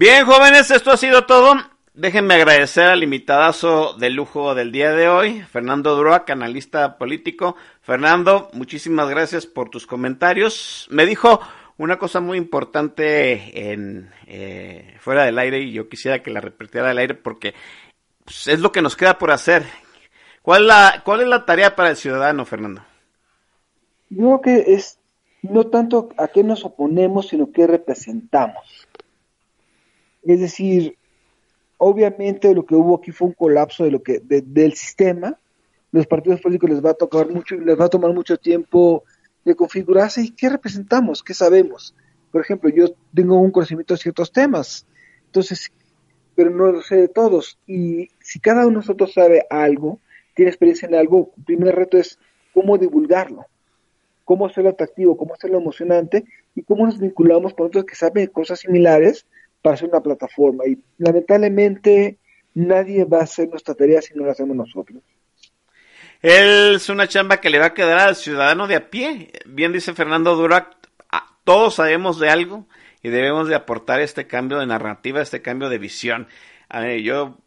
Bien, jóvenes, esto ha sido todo. Déjenme agradecer al invitadazo de lujo del día de hoy, Fernando Duroa, analista político. Fernando, muchísimas gracias por tus comentarios. Me dijo una cosa muy importante en eh, fuera del aire y yo quisiera que la repitiera del aire porque pues, es lo que nos queda por hacer. ¿Cuál, la, ¿Cuál es la tarea para el ciudadano, Fernando?
Yo creo que es no tanto a qué nos oponemos, sino qué representamos. Es decir, obviamente lo que hubo aquí fue un colapso de lo que de- del sistema. Los partidos políticos les va a tocar mucho, les va a tomar mucho tiempo de configurarse y qué representamos, qué sabemos. Por ejemplo, yo tengo un conocimiento de ciertos temas, entonces, pero no lo sé de todos. Y si cada uno de nosotros sabe algo, tiene experiencia en algo, el primer reto es cómo divulgarlo cómo hacerlo atractivo, cómo hacerlo emocionante y cómo nos vinculamos con otros que saben cosas similares para hacer una plataforma. Y lamentablemente nadie va a hacer nuestra tarea si no la hacemos nosotros.
Es una chamba que le va a quedar al ciudadano de a pie. Bien dice Fernando Durac, a- todos sabemos de algo y debemos de aportar este cambio de narrativa, este cambio de visión. A ver, yo,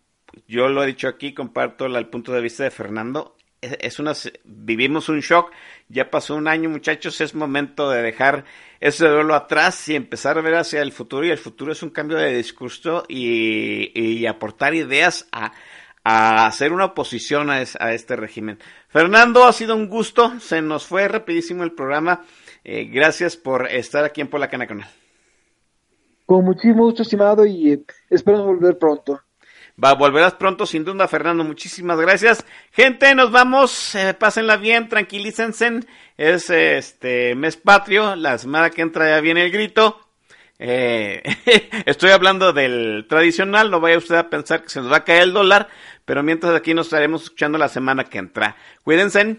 yo lo he dicho aquí, comparto el punto de vista de Fernando. Es una, vivimos un shock, ya pasó un año muchachos, es momento de dejar ese duelo atrás y empezar a ver hacia el futuro y el futuro es un cambio de discurso y, aportar ideas a, a hacer una oposición a, es- a este régimen. Fernando, ha sido un gusto, se nos fue rapidísimo el programa. Eh, gracias por estar aquí en Polacana Canal.
Con muchísimo gusto, estimado, y eh, espero volver pronto.
Va, volverás pronto, sin duda, Fernando. Muchísimas gracias. Gente, nos vamos. Eh, pásenla bien, tranquilícense. Es este mes patrio. La semana que entra ya viene el grito. Eh, estoy hablando del tradicional. No vaya usted a pensar que se nos va a caer el dólar. Pero mientras aquí nos estaremos escuchando la semana que entra. Cuídense.